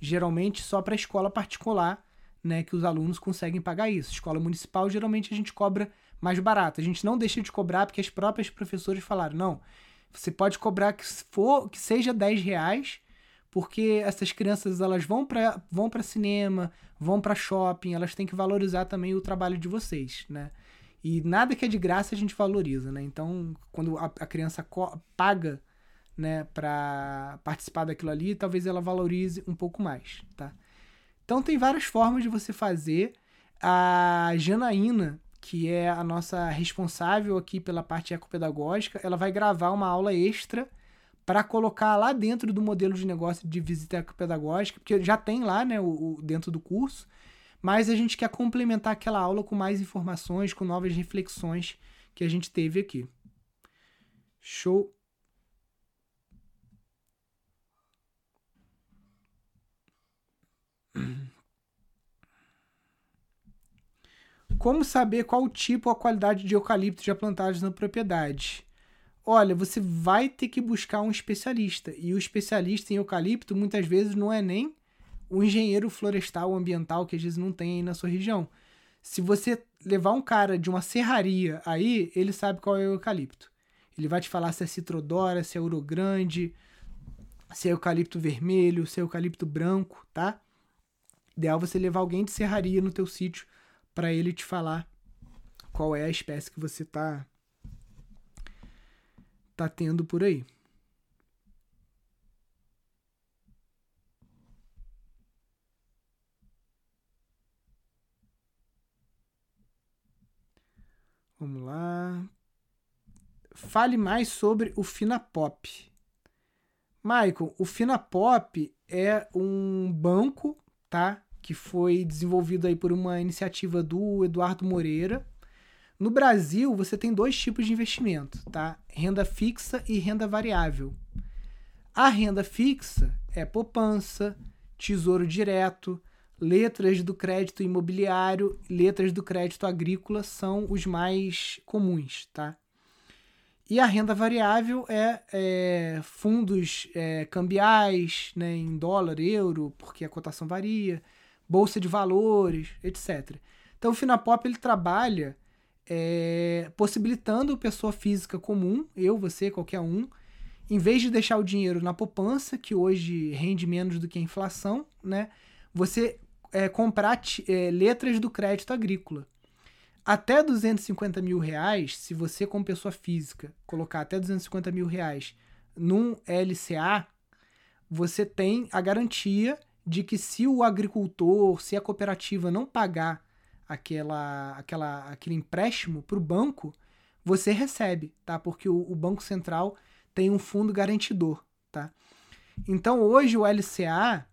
geralmente só para escola particular, né, que os alunos conseguem pagar isso. Escola municipal, geralmente a gente cobra mais barato. A gente não deixa de cobrar porque as próprias professoras falaram, não, você pode cobrar que for que seja 10 reais, porque essas crianças elas vão para vão para cinema, vão para shopping, elas têm que valorizar também o trabalho de vocês, né? E nada que é de graça a gente valoriza, né? Então, quando a, a criança paga né, para participar daquilo ali, talvez ela valorize um pouco mais, tá? Então tem várias formas de você fazer. A Janaína, que é a nossa responsável aqui pela parte ecopedagógica, ela vai gravar uma aula extra para colocar lá dentro do modelo de negócio de visita ecopedagógica, porque já tem lá, né, o, o, dentro do curso, mas a gente quer complementar aquela aula com mais informações, com novas reflexões que a gente teve aqui. Show Como saber qual o tipo ou a qualidade de eucalipto já plantados na propriedade? Olha, você vai ter que buscar um especialista. E o especialista em eucalipto muitas vezes não é nem o engenheiro florestal ambiental que às vezes não tem aí na sua região. Se você levar um cara de uma serraria aí, ele sabe qual é o eucalipto. Ele vai te falar se é citrodora, se é ouro grande, se é eucalipto vermelho, se é eucalipto branco, tá? Ideal você levar alguém de serraria no teu sítio para ele te falar qual é a espécie que você tá tá tendo por aí. Vamos lá. Fale mais sobre o Finapop. Michael, o Finapop é um banco, tá? Que foi desenvolvido aí por uma iniciativa do Eduardo Moreira. No Brasil, você tem dois tipos de investimento, tá? Renda fixa e renda variável. A renda fixa é poupança, tesouro direto, letras do crédito imobiliário, letras do crédito agrícola são os mais comuns, tá? E a renda variável é, é fundos é, cambiais, né, em dólar, euro, porque a cotação varia bolsa de valores, etc. Então o Finapop ele trabalha é, possibilitando pessoa física comum, eu, você, qualquer um, em vez de deixar o dinheiro na poupança, que hoje rende menos do que a inflação, né, você é, comprar é, letras do crédito agrícola. Até 250 mil reais, se você, como pessoa física, colocar até 250 mil reais num LCA, você tem a garantia de que se o agricultor, se a cooperativa não pagar aquela, aquela, aquele empréstimo para o banco, você recebe, tá? Porque o, o, Banco Central tem um fundo garantidor, tá? Então hoje o LCA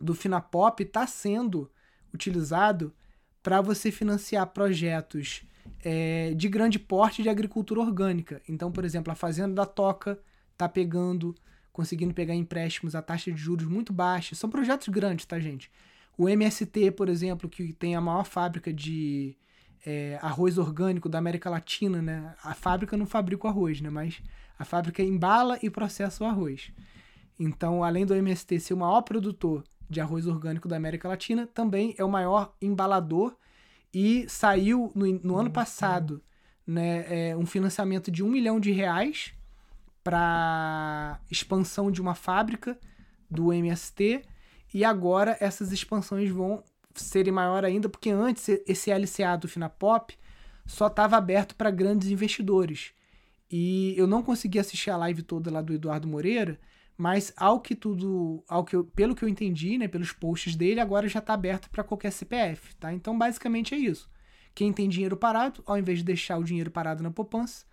do Finapop está sendo utilizado para você financiar projetos é, de grande porte de agricultura orgânica. Então, por exemplo, a Fazenda da Toca está pegando, conseguindo pegar empréstimos a taxa de juros muito baixa. São projetos grandes, tá, gente? O MST, por exemplo, que tem a maior fábrica de é, arroz orgânico da América Latina, né? A fábrica não fabrica o arroz, né? Mas a fábrica embala e processa o arroz. Então, além do MST ser o maior produtor de arroz orgânico da América Latina, também é o maior embalador e saiu no, no ano passado né, é, um financiamento de um milhão de reais para expansão de uma fábrica do MST e agora essas expansões vão serem maior ainda porque antes esse LCA do Finapop só estava aberto para grandes investidores e eu não consegui assistir a live toda lá do Eduardo Moreira mas ao que tudo, ao que eu, pelo que eu entendi, né, pelos posts dele, agora já está aberto para qualquer CPF, tá? Então basicamente é isso. Quem tem dinheiro parado, ao invés de deixar o dinheiro parado na poupança,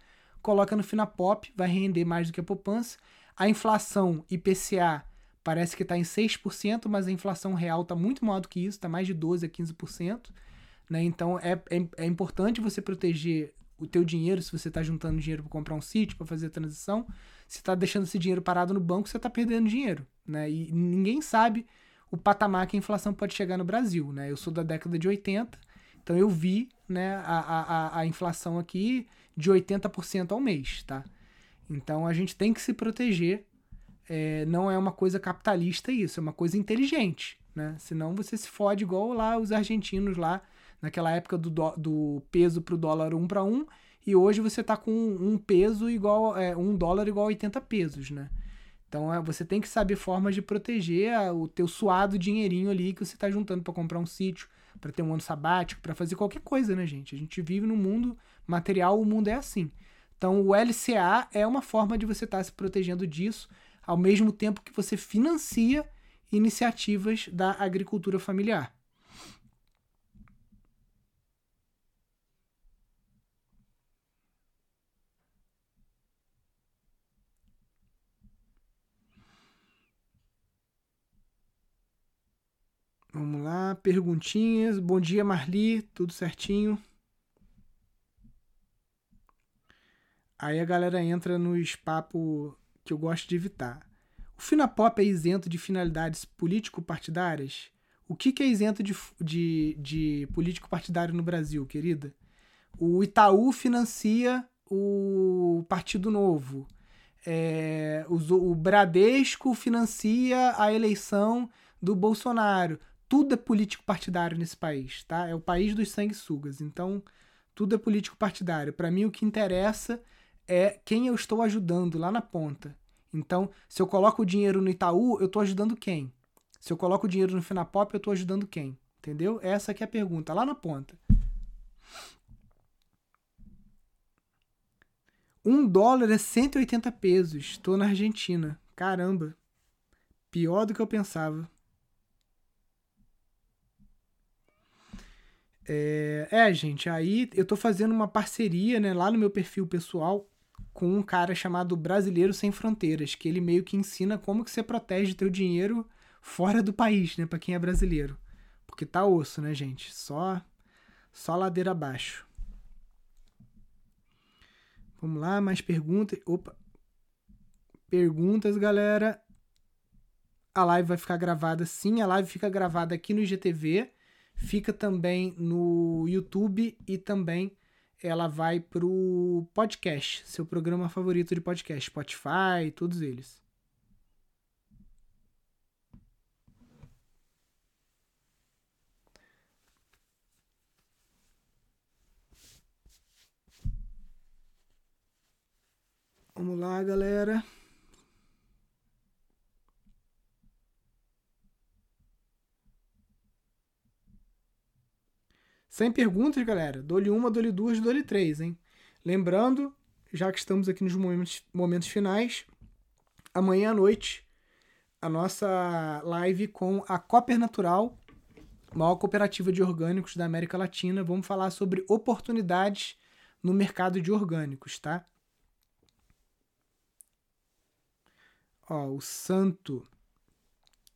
coloca no Finapop, vai render mais do que a poupança. A inflação IPCA parece que está em 6%, mas a inflação real está muito maior do que isso, está mais de 12 a 15%. Né? Então é, é, é importante você proteger o teu dinheiro se você está juntando dinheiro para comprar um sítio, para fazer a transição você está deixando esse dinheiro parado no banco, você está perdendo dinheiro, né? E ninguém sabe o patamar que a inflação pode chegar no Brasil, né? Eu sou da década de 80, então eu vi, né, a, a, a inflação aqui de 80% ao mês, tá? Então a gente tem que se proteger. É, não é uma coisa capitalista isso, é uma coisa inteligente, né? Senão você se fode igual lá os argentinos lá, naquela época do, do, do peso para o dólar um para um, e hoje você está com um peso igual, é, um dólar igual a 80 pesos, né? Então é, você tem que saber formas de proteger a, o teu suado dinheirinho ali que você está juntando para comprar um sítio, para ter um ano sabático, para fazer qualquer coisa, né, gente? A gente vive num mundo material, o mundo é assim. Então o LCA é uma forma de você estar tá se protegendo disso, ao mesmo tempo que você financia iniciativas da agricultura familiar. Vamos lá, perguntinhas. Bom dia, Marli, tudo certinho? Aí a galera entra nos papos que eu gosto de evitar. O Finapop é isento de finalidades político-partidárias? O que, que é isento de, de, de político partidário no Brasil, querida? O Itaú financia o Partido Novo. É, o, o Bradesco financia a eleição do Bolsonaro tudo é político partidário nesse país, tá? É o país dos sanguessugas. Então, tudo é político partidário. Para mim, o que interessa é quem eu estou ajudando lá na ponta. Então, se eu coloco o dinheiro no Itaú, eu estou ajudando quem? Se eu coloco o dinheiro no Finapop, eu estou ajudando quem? Entendeu? Essa aqui é a pergunta, lá na ponta. Um dólar é 180 pesos. Estou na Argentina. Caramba. Pior do que eu pensava. É, é, gente, aí eu tô fazendo uma parceria, né, lá no meu perfil pessoal com um cara chamado Brasileiro Sem Fronteiras, que ele meio que ensina como que você protege teu dinheiro fora do país, né, para quem é brasileiro. Porque tá osso, né, gente? Só só ladeira abaixo. Vamos lá, mais perguntas. Opa. Perguntas, galera. A live vai ficar gravada sim, a live fica gravada aqui no IGTV fica também no YouTube e também ela vai pro podcast, seu programa favorito de podcast, Spotify, todos eles. Vamos lá, galera. Sem perguntas, galera. Dou-lhe uma, dou-lhe duas, dou-lhe três, hein? Lembrando, já que estamos aqui nos momentos, momentos finais, amanhã à noite, a nossa live com a Copper Natural, maior cooperativa de orgânicos da América Latina. Vamos falar sobre oportunidades no mercado de orgânicos, tá? Ó, o Santo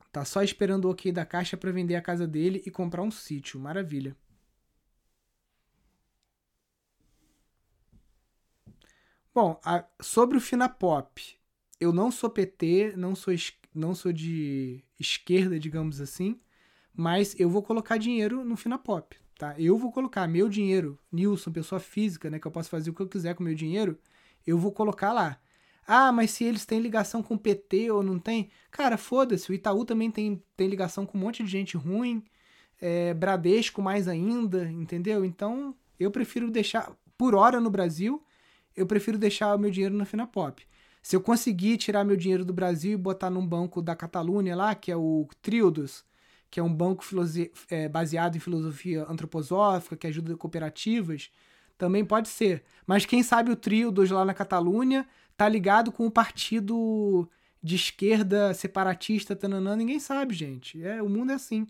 Tá só esperando o ok da caixa para vender a casa dele e comprar um sítio. Maravilha. Bom, a, sobre o Finapop, eu não sou PT, não sou, não sou de esquerda, digamos assim, mas eu vou colocar dinheiro no Finapop, tá? Eu vou colocar meu dinheiro, Nilson, pessoa física, né, que eu posso fazer o que eu quiser com meu dinheiro, eu vou colocar lá. Ah, mas se eles têm ligação com o PT ou não tem? Cara, foda-se, o Itaú também tem, tem ligação com um monte de gente ruim, é, Bradesco mais ainda, entendeu? Então, eu prefiro deixar, por hora no Brasil, eu prefiro deixar o meu dinheiro na Finapop. Se eu conseguir tirar meu dinheiro do Brasil e botar num banco da Catalunha lá, que é o Triodos, que é um banco é, baseado em filosofia antroposófica, que ajuda cooperativas, também pode ser. Mas quem sabe o Triodos lá na Catalunha tá ligado com o partido de esquerda separatista, tananã, ninguém sabe, gente. É, o mundo é assim.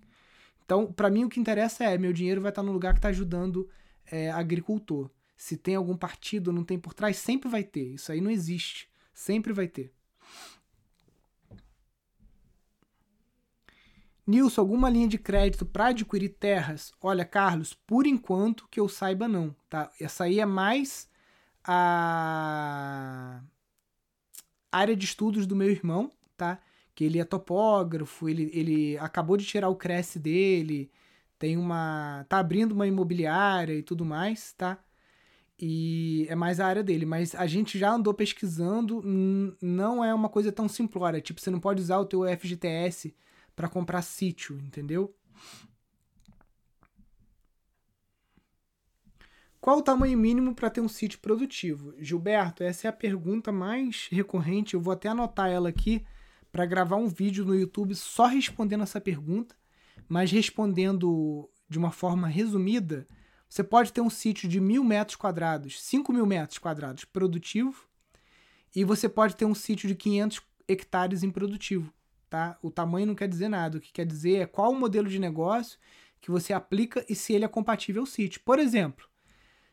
Então, para mim, o que interessa é meu dinheiro vai estar no lugar que está ajudando é, agricultor. Se tem algum partido, não tem por trás, sempre vai ter. Isso aí não existe. Sempre vai ter. Nilson, alguma linha de crédito para adquirir terras? Olha, Carlos, por enquanto que eu saiba não, tá? Essa aí é mais a área de estudos do meu irmão, tá? Que ele é topógrafo, ele, ele acabou de tirar o Cresce dele, tem uma. tá abrindo uma imobiliária e tudo mais, tá? E é mais a área dele. Mas a gente já andou pesquisando, não é uma coisa tão simplória. Tipo, você não pode usar o teu FGTS para comprar sítio, entendeu? Qual o tamanho mínimo para ter um sítio produtivo? Gilberto, essa é a pergunta mais recorrente. Eu vou até anotar ela aqui para gravar um vídeo no YouTube só respondendo essa pergunta, mas respondendo de uma forma resumida você pode ter um sítio de mil metros quadrados, 5 mil metros quadrados produtivo, e você pode ter um sítio de 500 hectares improdutivo. Tá? O tamanho não quer dizer nada. O que quer dizer é qual o modelo de negócio que você aplica e se ele é compatível ao sítio. Por exemplo,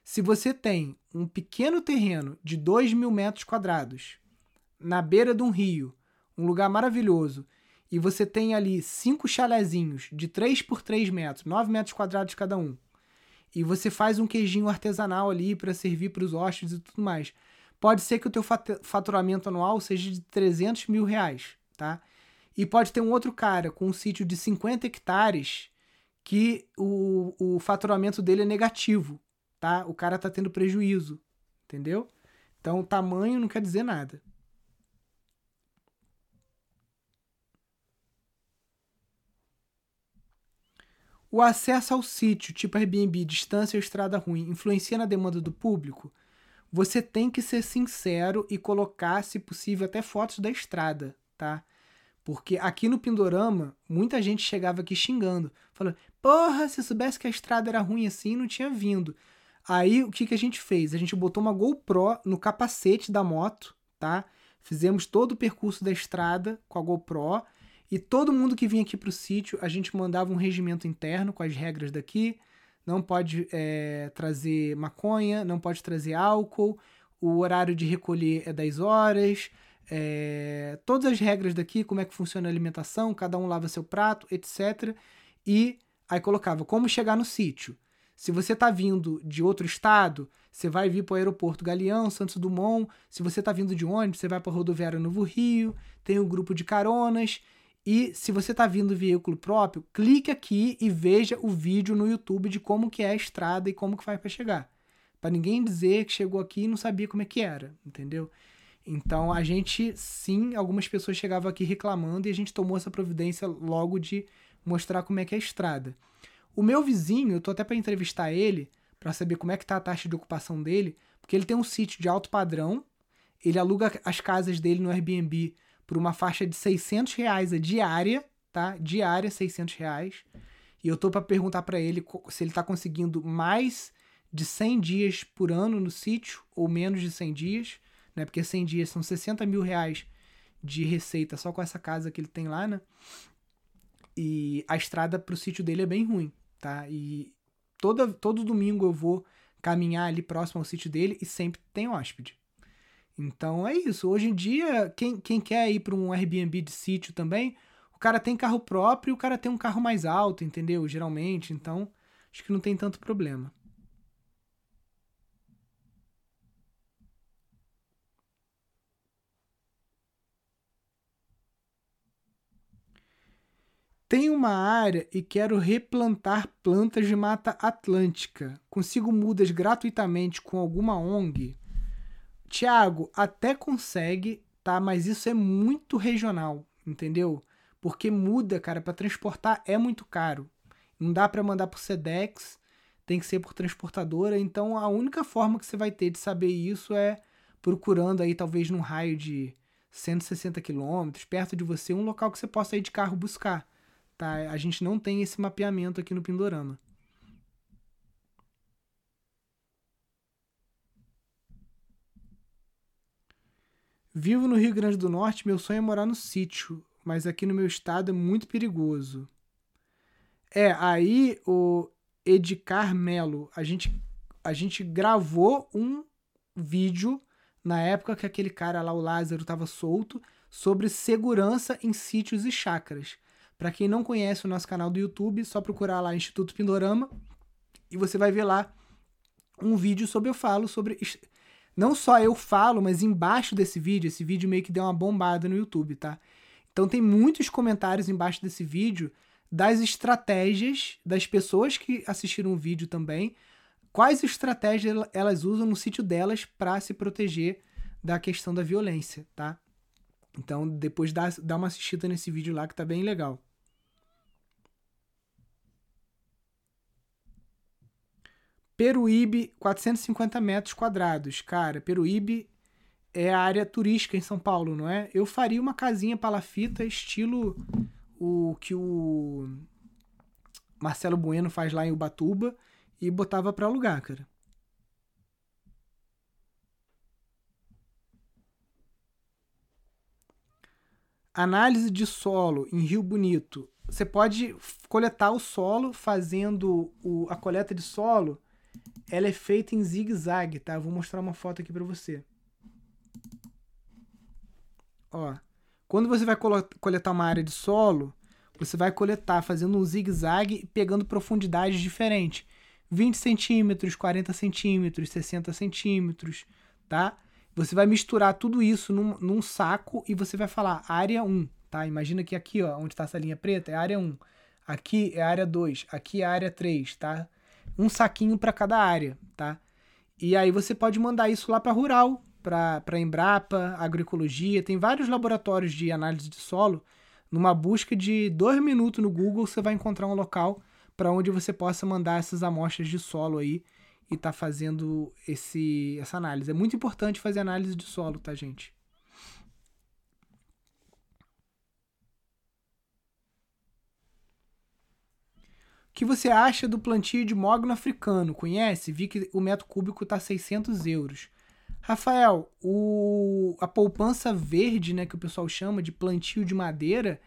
se você tem um pequeno terreno de 2 mil metros quadrados na beira de um rio, um lugar maravilhoso, e você tem ali cinco chalezinhos de 3 por 3 metros, 9 metros quadrados cada um, e você faz um queijinho artesanal ali para servir para os hóspedes e tudo mais. Pode ser que o teu faturamento anual seja de 300 mil reais, tá? E pode ter um outro cara com um sítio de 50 hectares que o, o faturamento dele é negativo, tá? O cara tá tendo prejuízo, entendeu? Então, tamanho não quer dizer nada. O acesso ao sítio, tipo Airbnb, distância ou estrada ruim, influencia na demanda do público? Você tem que ser sincero e colocar, se possível, até fotos da estrada, tá? Porque aqui no Pindorama, muita gente chegava aqui xingando, falando: Porra, se soubesse que a estrada era ruim assim, não tinha vindo. Aí o que, que a gente fez? A gente botou uma GoPro no capacete da moto, tá? Fizemos todo o percurso da estrada com a GoPro e todo mundo que vinha aqui para o sítio, a gente mandava um regimento interno com as regras daqui. Não pode é, trazer maconha, não pode trazer álcool, o horário de recolher é 10 horas, é, todas as regras daqui, como é que funciona a alimentação, cada um lava seu prato, etc. E aí colocava como chegar no sítio. Se você está vindo de outro estado, você vai vir para o aeroporto Galeão, Santos Dumont. Se você está vindo de ônibus, você vai para a rodoviária Novo Rio. Tem o um grupo de caronas. E se você está vindo veículo próprio, clique aqui e veja o vídeo no YouTube de como que é a estrada e como que faz para chegar. Para ninguém dizer que chegou aqui e não sabia como é que era, entendeu? Então a gente, sim, algumas pessoas chegavam aqui reclamando e a gente tomou essa providência logo de mostrar como é que é a estrada. O meu vizinho, eu tô até para entrevistar ele para saber como é que tá a taxa de ocupação dele, porque ele tem um sítio de alto padrão, ele aluga as casas dele no Airbnb por uma faixa de 600 reais a diária, tá? Diária, 600 reais. E eu tô para perguntar para ele se ele tá conseguindo mais de 100 dias por ano no sítio ou menos de 100 dias, né? Porque 100 dias são 60 mil reais de receita só com essa casa que ele tem lá, né? E a estrada pro sítio dele é bem ruim, tá? E toda, todo domingo eu vou caminhar ali próximo ao sítio dele e sempre tem hóspede. Então é isso. Hoje em dia, quem, quem quer ir para um Airbnb de sítio também, O cara tem carro próprio e o cara tem um carro mais alto, entendeu? Geralmente, então acho que não tem tanto problema. Tenho uma área e quero replantar plantas de mata atlântica. Consigo mudas gratuitamente com alguma ONG? Tiago, até consegue, tá? Mas isso é muito regional, entendeu? Porque muda, cara, para transportar é muito caro. Não dá para mandar por Sedex, tem que ser por transportadora. Então a única forma que você vai ter de saber isso é procurando aí, talvez num raio de 160 quilômetros, perto de você, um local que você possa ir de carro buscar. Tá? A gente não tem esse mapeamento aqui no Pindorama. Vivo no Rio Grande do Norte, meu sonho é morar no sítio, mas aqui no meu estado é muito perigoso. É, aí o Edicar Melo, a gente, a gente gravou um vídeo na época que aquele cara lá, o Lázaro, estava solto, sobre segurança em sítios e chácaras. Para quem não conhece o nosso canal do YouTube, só procurar lá Instituto Pindorama e você vai ver lá um vídeo sobre eu falo sobre não só eu falo, mas embaixo desse vídeo, esse vídeo meio que deu uma bombada no YouTube, tá? Então tem muitos comentários embaixo desse vídeo das estratégias das pessoas que assistiram o vídeo também, quais estratégias elas usam no sítio delas para se proteger da questão da violência, tá? Então depois dá, dá uma assistida nesse vídeo lá que tá bem legal. Peruíbe, 450 metros quadrados. Cara, Peruíbe é a área turística em São Paulo, não é? Eu faria uma casinha palafita, estilo o que o Marcelo Bueno faz lá em Ubatuba, e botava para alugar, cara. Análise de solo em Rio Bonito. Você pode coletar o solo fazendo o, a coleta de solo ela é feita em zigue-zague, tá? vou mostrar uma foto aqui para você. Ó, quando você vai coletar uma área de solo, você vai coletar fazendo um zigue-zague e pegando profundidades diferentes. 20 centímetros, 40 centímetros, 60 centímetros, tá? Você vai misturar tudo isso num, num, saco e você vai falar área 1, tá? Imagina que aqui, ó, onde está essa linha preta, é área 1. Aqui é área 2, aqui é área 3, tá? Um saquinho para cada área, tá? E aí você pode mandar isso lá para Rural, para Embrapa, Agroecologia, tem vários laboratórios de análise de solo. Numa busca de dois minutos no Google, você vai encontrar um local para onde você possa mandar essas amostras de solo aí e tá fazendo esse, essa análise. É muito importante fazer análise de solo, tá, gente? Que você acha do plantio de mogno africano? Conhece? Vi que o metro cúbico está 600 euros. Rafael, o, a poupança verde, né, que o pessoal chama de plantio de madeira,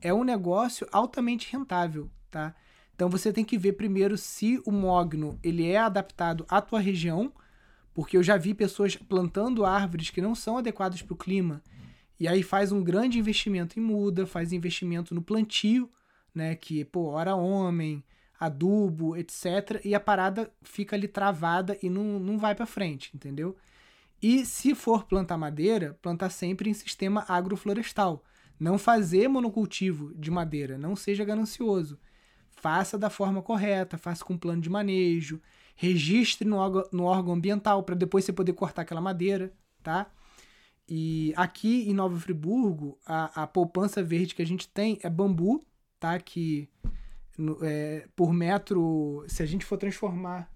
é um negócio altamente rentável, tá? Então você tem que ver primeiro se o mogno ele é adaptado à tua região, porque eu já vi pessoas plantando árvores que não são adequadas para o clima, e aí faz um grande investimento em muda, faz investimento no plantio, né, que pô, hora homem, adubo, etc. E a parada fica ali travada e não, não vai para frente, entendeu? E se for plantar madeira, plantar sempre em sistema agroflorestal. Não fazer monocultivo de madeira, não seja ganancioso. Faça da forma correta, faça com plano de manejo, registre no, no órgão ambiental para depois você poder cortar aquela madeira, tá? E aqui em Nova Friburgo, a, a poupança verde que a gente tem é bambu, tá? Que no, é, por metro, se a gente for transformar.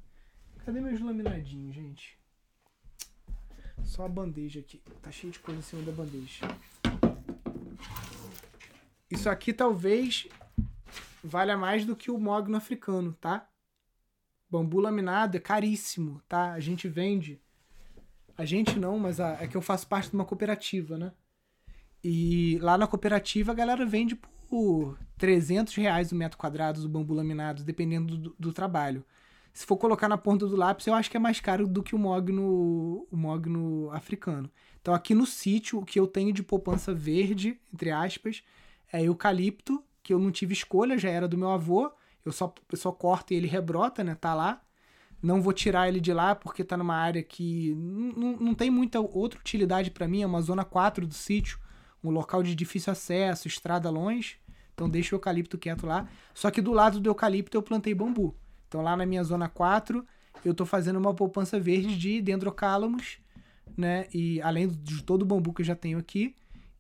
Cadê meus laminadinhos, gente? Só a bandeja aqui. Tá cheio de coisa em cima da bandeja. Isso aqui talvez valha mais do que o mogno africano, tá? Bambu laminado é caríssimo, tá? A gente vende. A gente não, mas a, é que eu faço parte de uma cooperativa, né? E lá na cooperativa a galera vende por 300 reais o metro quadrado do bambu laminado, dependendo do, do, trabalho. Se for colocar na ponta do lápis, eu acho que é mais caro do que o mogno, o mogno africano. Então aqui no sítio, o que eu tenho de poupança verde, entre aspas, é eucalipto, que eu não tive escolha, já era do meu avô. Eu só, eu só corto e ele rebrota, né? Tá lá. Não vou tirar ele de lá porque tá numa área que não tem muita outra utilidade para mim. É uma zona 4 do sítio, um local de difícil acesso, estrada longe. Então deixa o eucalipto quieto lá. Só que do lado do eucalipto eu plantei bambu. Então lá na minha zona 4 eu tô fazendo uma poupança verde de dendrocálamos, né? E além de todo o bambu que eu já tenho aqui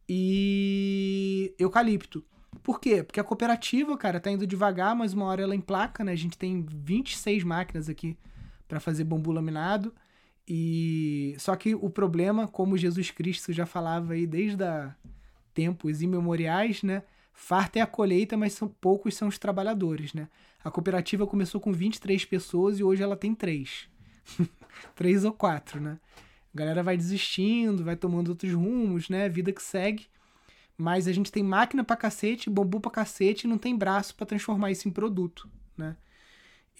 e eucalipto. Por quê? Porque a cooperativa, cara, tá indo devagar, mas uma hora ela emplaca, né? A gente tem 26 máquinas aqui para fazer bambu laminado. E só que o problema, como Jesus Cristo já falava aí desde a tempos imemoriais, né? Farta é a colheita, mas são poucos são os trabalhadores, né? A cooperativa começou com 23 pessoas e hoje ela tem 3. 3 ou 4, né? A galera vai desistindo, vai tomando outros rumos, né? Vida que segue. Mas a gente tem máquina pra cacete, bambu pra cacete e não tem braço para transformar isso em produto, né?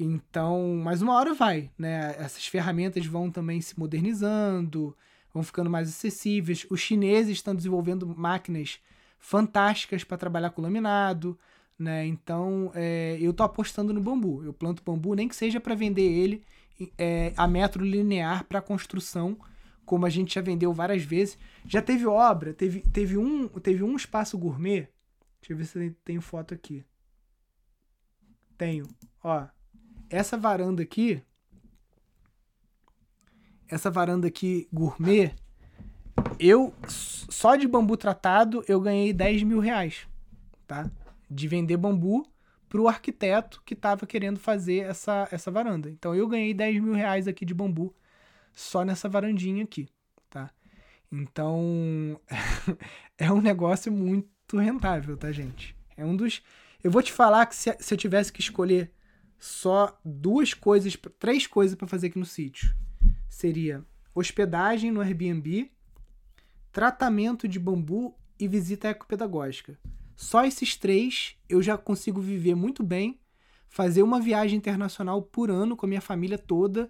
Então, mas uma hora vai, né? Essas ferramentas vão também se modernizando, vão ficando mais acessíveis. Os chineses estão desenvolvendo máquinas fantásticas para trabalhar com laminado, né? Então, é, eu tô apostando no bambu. Eu planto bambu, nem que seja para vender ele é, a metro linear para construção, como a gente já vendeu várias vezes. Já teve obra, teve, teve, um, teve um espaço gourmet. Deixa eu ver se tenho foto aqui. Tenho. Ó, essa varanda aqui. Essa varanda aqui gourmet. Eu, só de bambu tratado, eu ganhei 10 mil reais. Tá? De vender bambu pro arquiteto que tava querendo fazer essa, essa varanda. Então eu ganhei 10 mil reais aqui de bambu só nessa varandinha aqui, tá? Então, é um negócio muito rentável, tá, gente? É um dos. Eu vou te falar que se, se eu tivesse que escolher só duas coisas, três coisas para fazer aqui no sítio, seria hospedagem no Airbnb, tratamento de bambu e visita ecopedagógica. Só esses três eu já consigo viver muito bem, fazer uma viagem internacional por ano com a minha família toda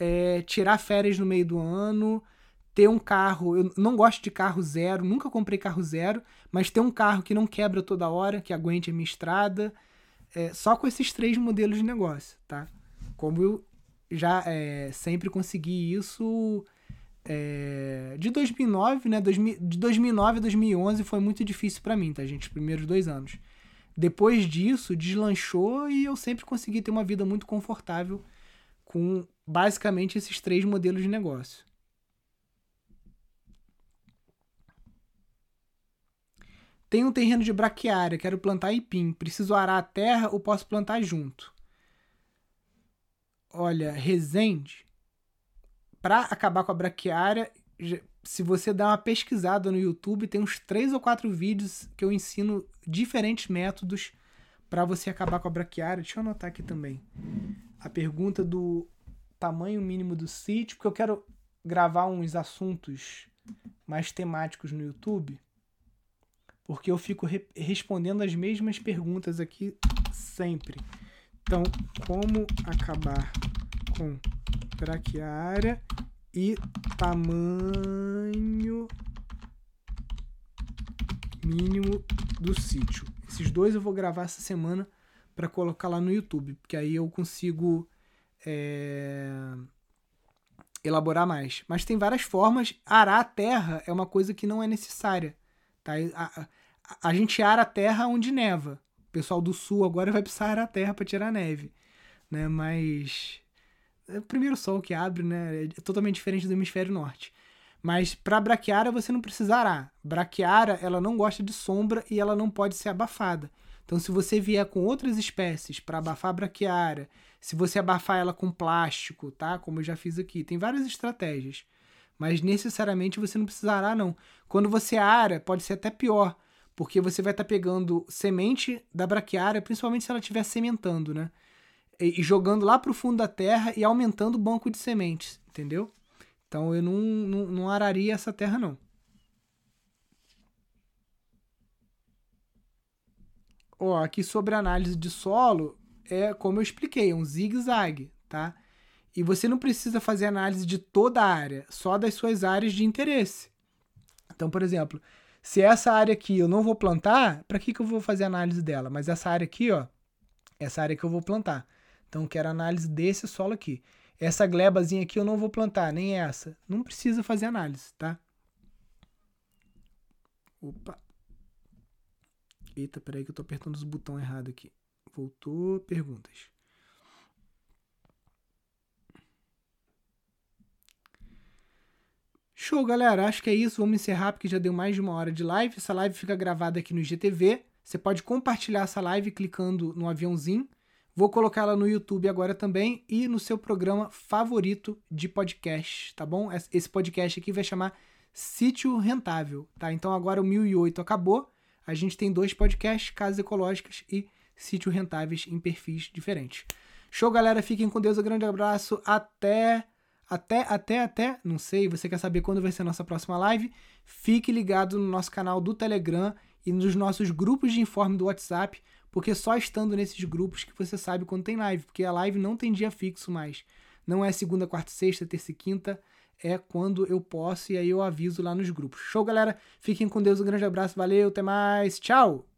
é, tirar férias no meio do ano, ter um carro. Eu não gosto de carro zero, nunca comprei carro zero, mas ter um carro que não quebra toda hora, que aguente a minha estrada. É, só com esses três modelos de negócio, tá? Como eu já é, sempre consegui isso é, de 2009, né? de 2009 a 2011 foi muito difícil para mim, tá, gente? Os primeiros dois anos. Depois disso, deslanchou e eu sempre consegui ter uma vida muito confortável com basicamente esses três modelos de negócio. Tenho um terreno de braquiária, quero plantar ipim. Preciso arar a terra ou posso plantar junto? Olha, Resende, para acabar com a braquiária, se você dar uma pesquisada no YouTube, tem uns três ou quatro vídeos que eu ensino diferentes métodos para você acabar com a braquiária. Deixa eu anotar aqui também. A pergunta do tamanho mínimo do sítio, porque eu quero gravar uns assuntos mais temáticos no YouTube, porque eu fico re respondendo as mesmas perguntas aqui sempre. Então, como acabar com braquiária e tamanho mínimo do sítio. Esses dois eu vou gravar essa semana para colocar lá no YouTube, porque aí eu consigo é, elaborar mais. Mas tem várias formas. Arar a terra é uma coisa que não é necessária. Tá? A, gente ara a terra onde neva. O pessoal do sul agora vai precisar arar a terra para tirar a neve. Né? Mas é o primeiro sol que abre né? é totalmente diferente do hemisfério norte. Mas para braquiária você não precisa arar. Braquiária ela não gosta de sombra e ela não pode ser abafada. Então se você vier com outras espécies para abafar a braquiária se você abafar ela com plástico, tá? Como eu já fiz aqui. Tem várias estratégias. Mas necessariamente você não precisará, não. Quando você ara, pode ser até pior. Porque você vai estar tá pegando semente da braquiária, principalmente se ela estiver sementando, né? E, e jogando lá para o fundo da terra e aumentando o banco de sementes, entendeu? Então eu não, não, não araria essa terra, não. Ó, aqui sobre análise de solo, é, como eu expliquei, é um zigue-zague, tá? E você não precisa fazer análise de toda a área, só das suas áreas de interesse. Então, por exemplo, Se essa área aqui eu não vou plantar, para que, que eu vou fazer análise dela? Mas essa área aqui, ó, essa área que eu vou plantar. Então, eu quero análise desse solo aqui. Essa glebazinha aqui eu não vou plantar, nem essa. Não precisa fazer análise, tá? Opa. Eita, peraí que eu tô apertando os botões errado aqui. Voltou, perguntas. Show, galera. Acho que é isso. Vamos encerrar porque já deu mais de uma hora de live. Essa live fica gravada aqui no IGTV. Você pode compartilhar essa live clicando no aviãozinho. Vou colocar ela no YouTube agora também e no seu programa favorito de podcast, tá bom? Esse podcast aqui vai chamar Sítio Rentável, tá? Então agora o 1008 acabou. A gente tem dois podcasts, Casas Ecológicas e Sítio Rentáveis em perfis diferentes. Show, galera. Fiquem com Deus. Um grande abraço. Até até, até, até, não sei, você quer saber quando vai ser a nossa próxima live? Fique ligado no nosso canal do Telegram e nos nossos grupos de informe do WhatsApp, porque só estando nesses grupos que você sabe quando tem live, porque a live não tem dia fixo mais. Não é segunda, quarta, sexta, terça e quinta, é quando eu posso e aí eu aviso lá nos grupos. Show, galera? Fiquem com Deus, um grande abraço, valeu, até mais, tchau!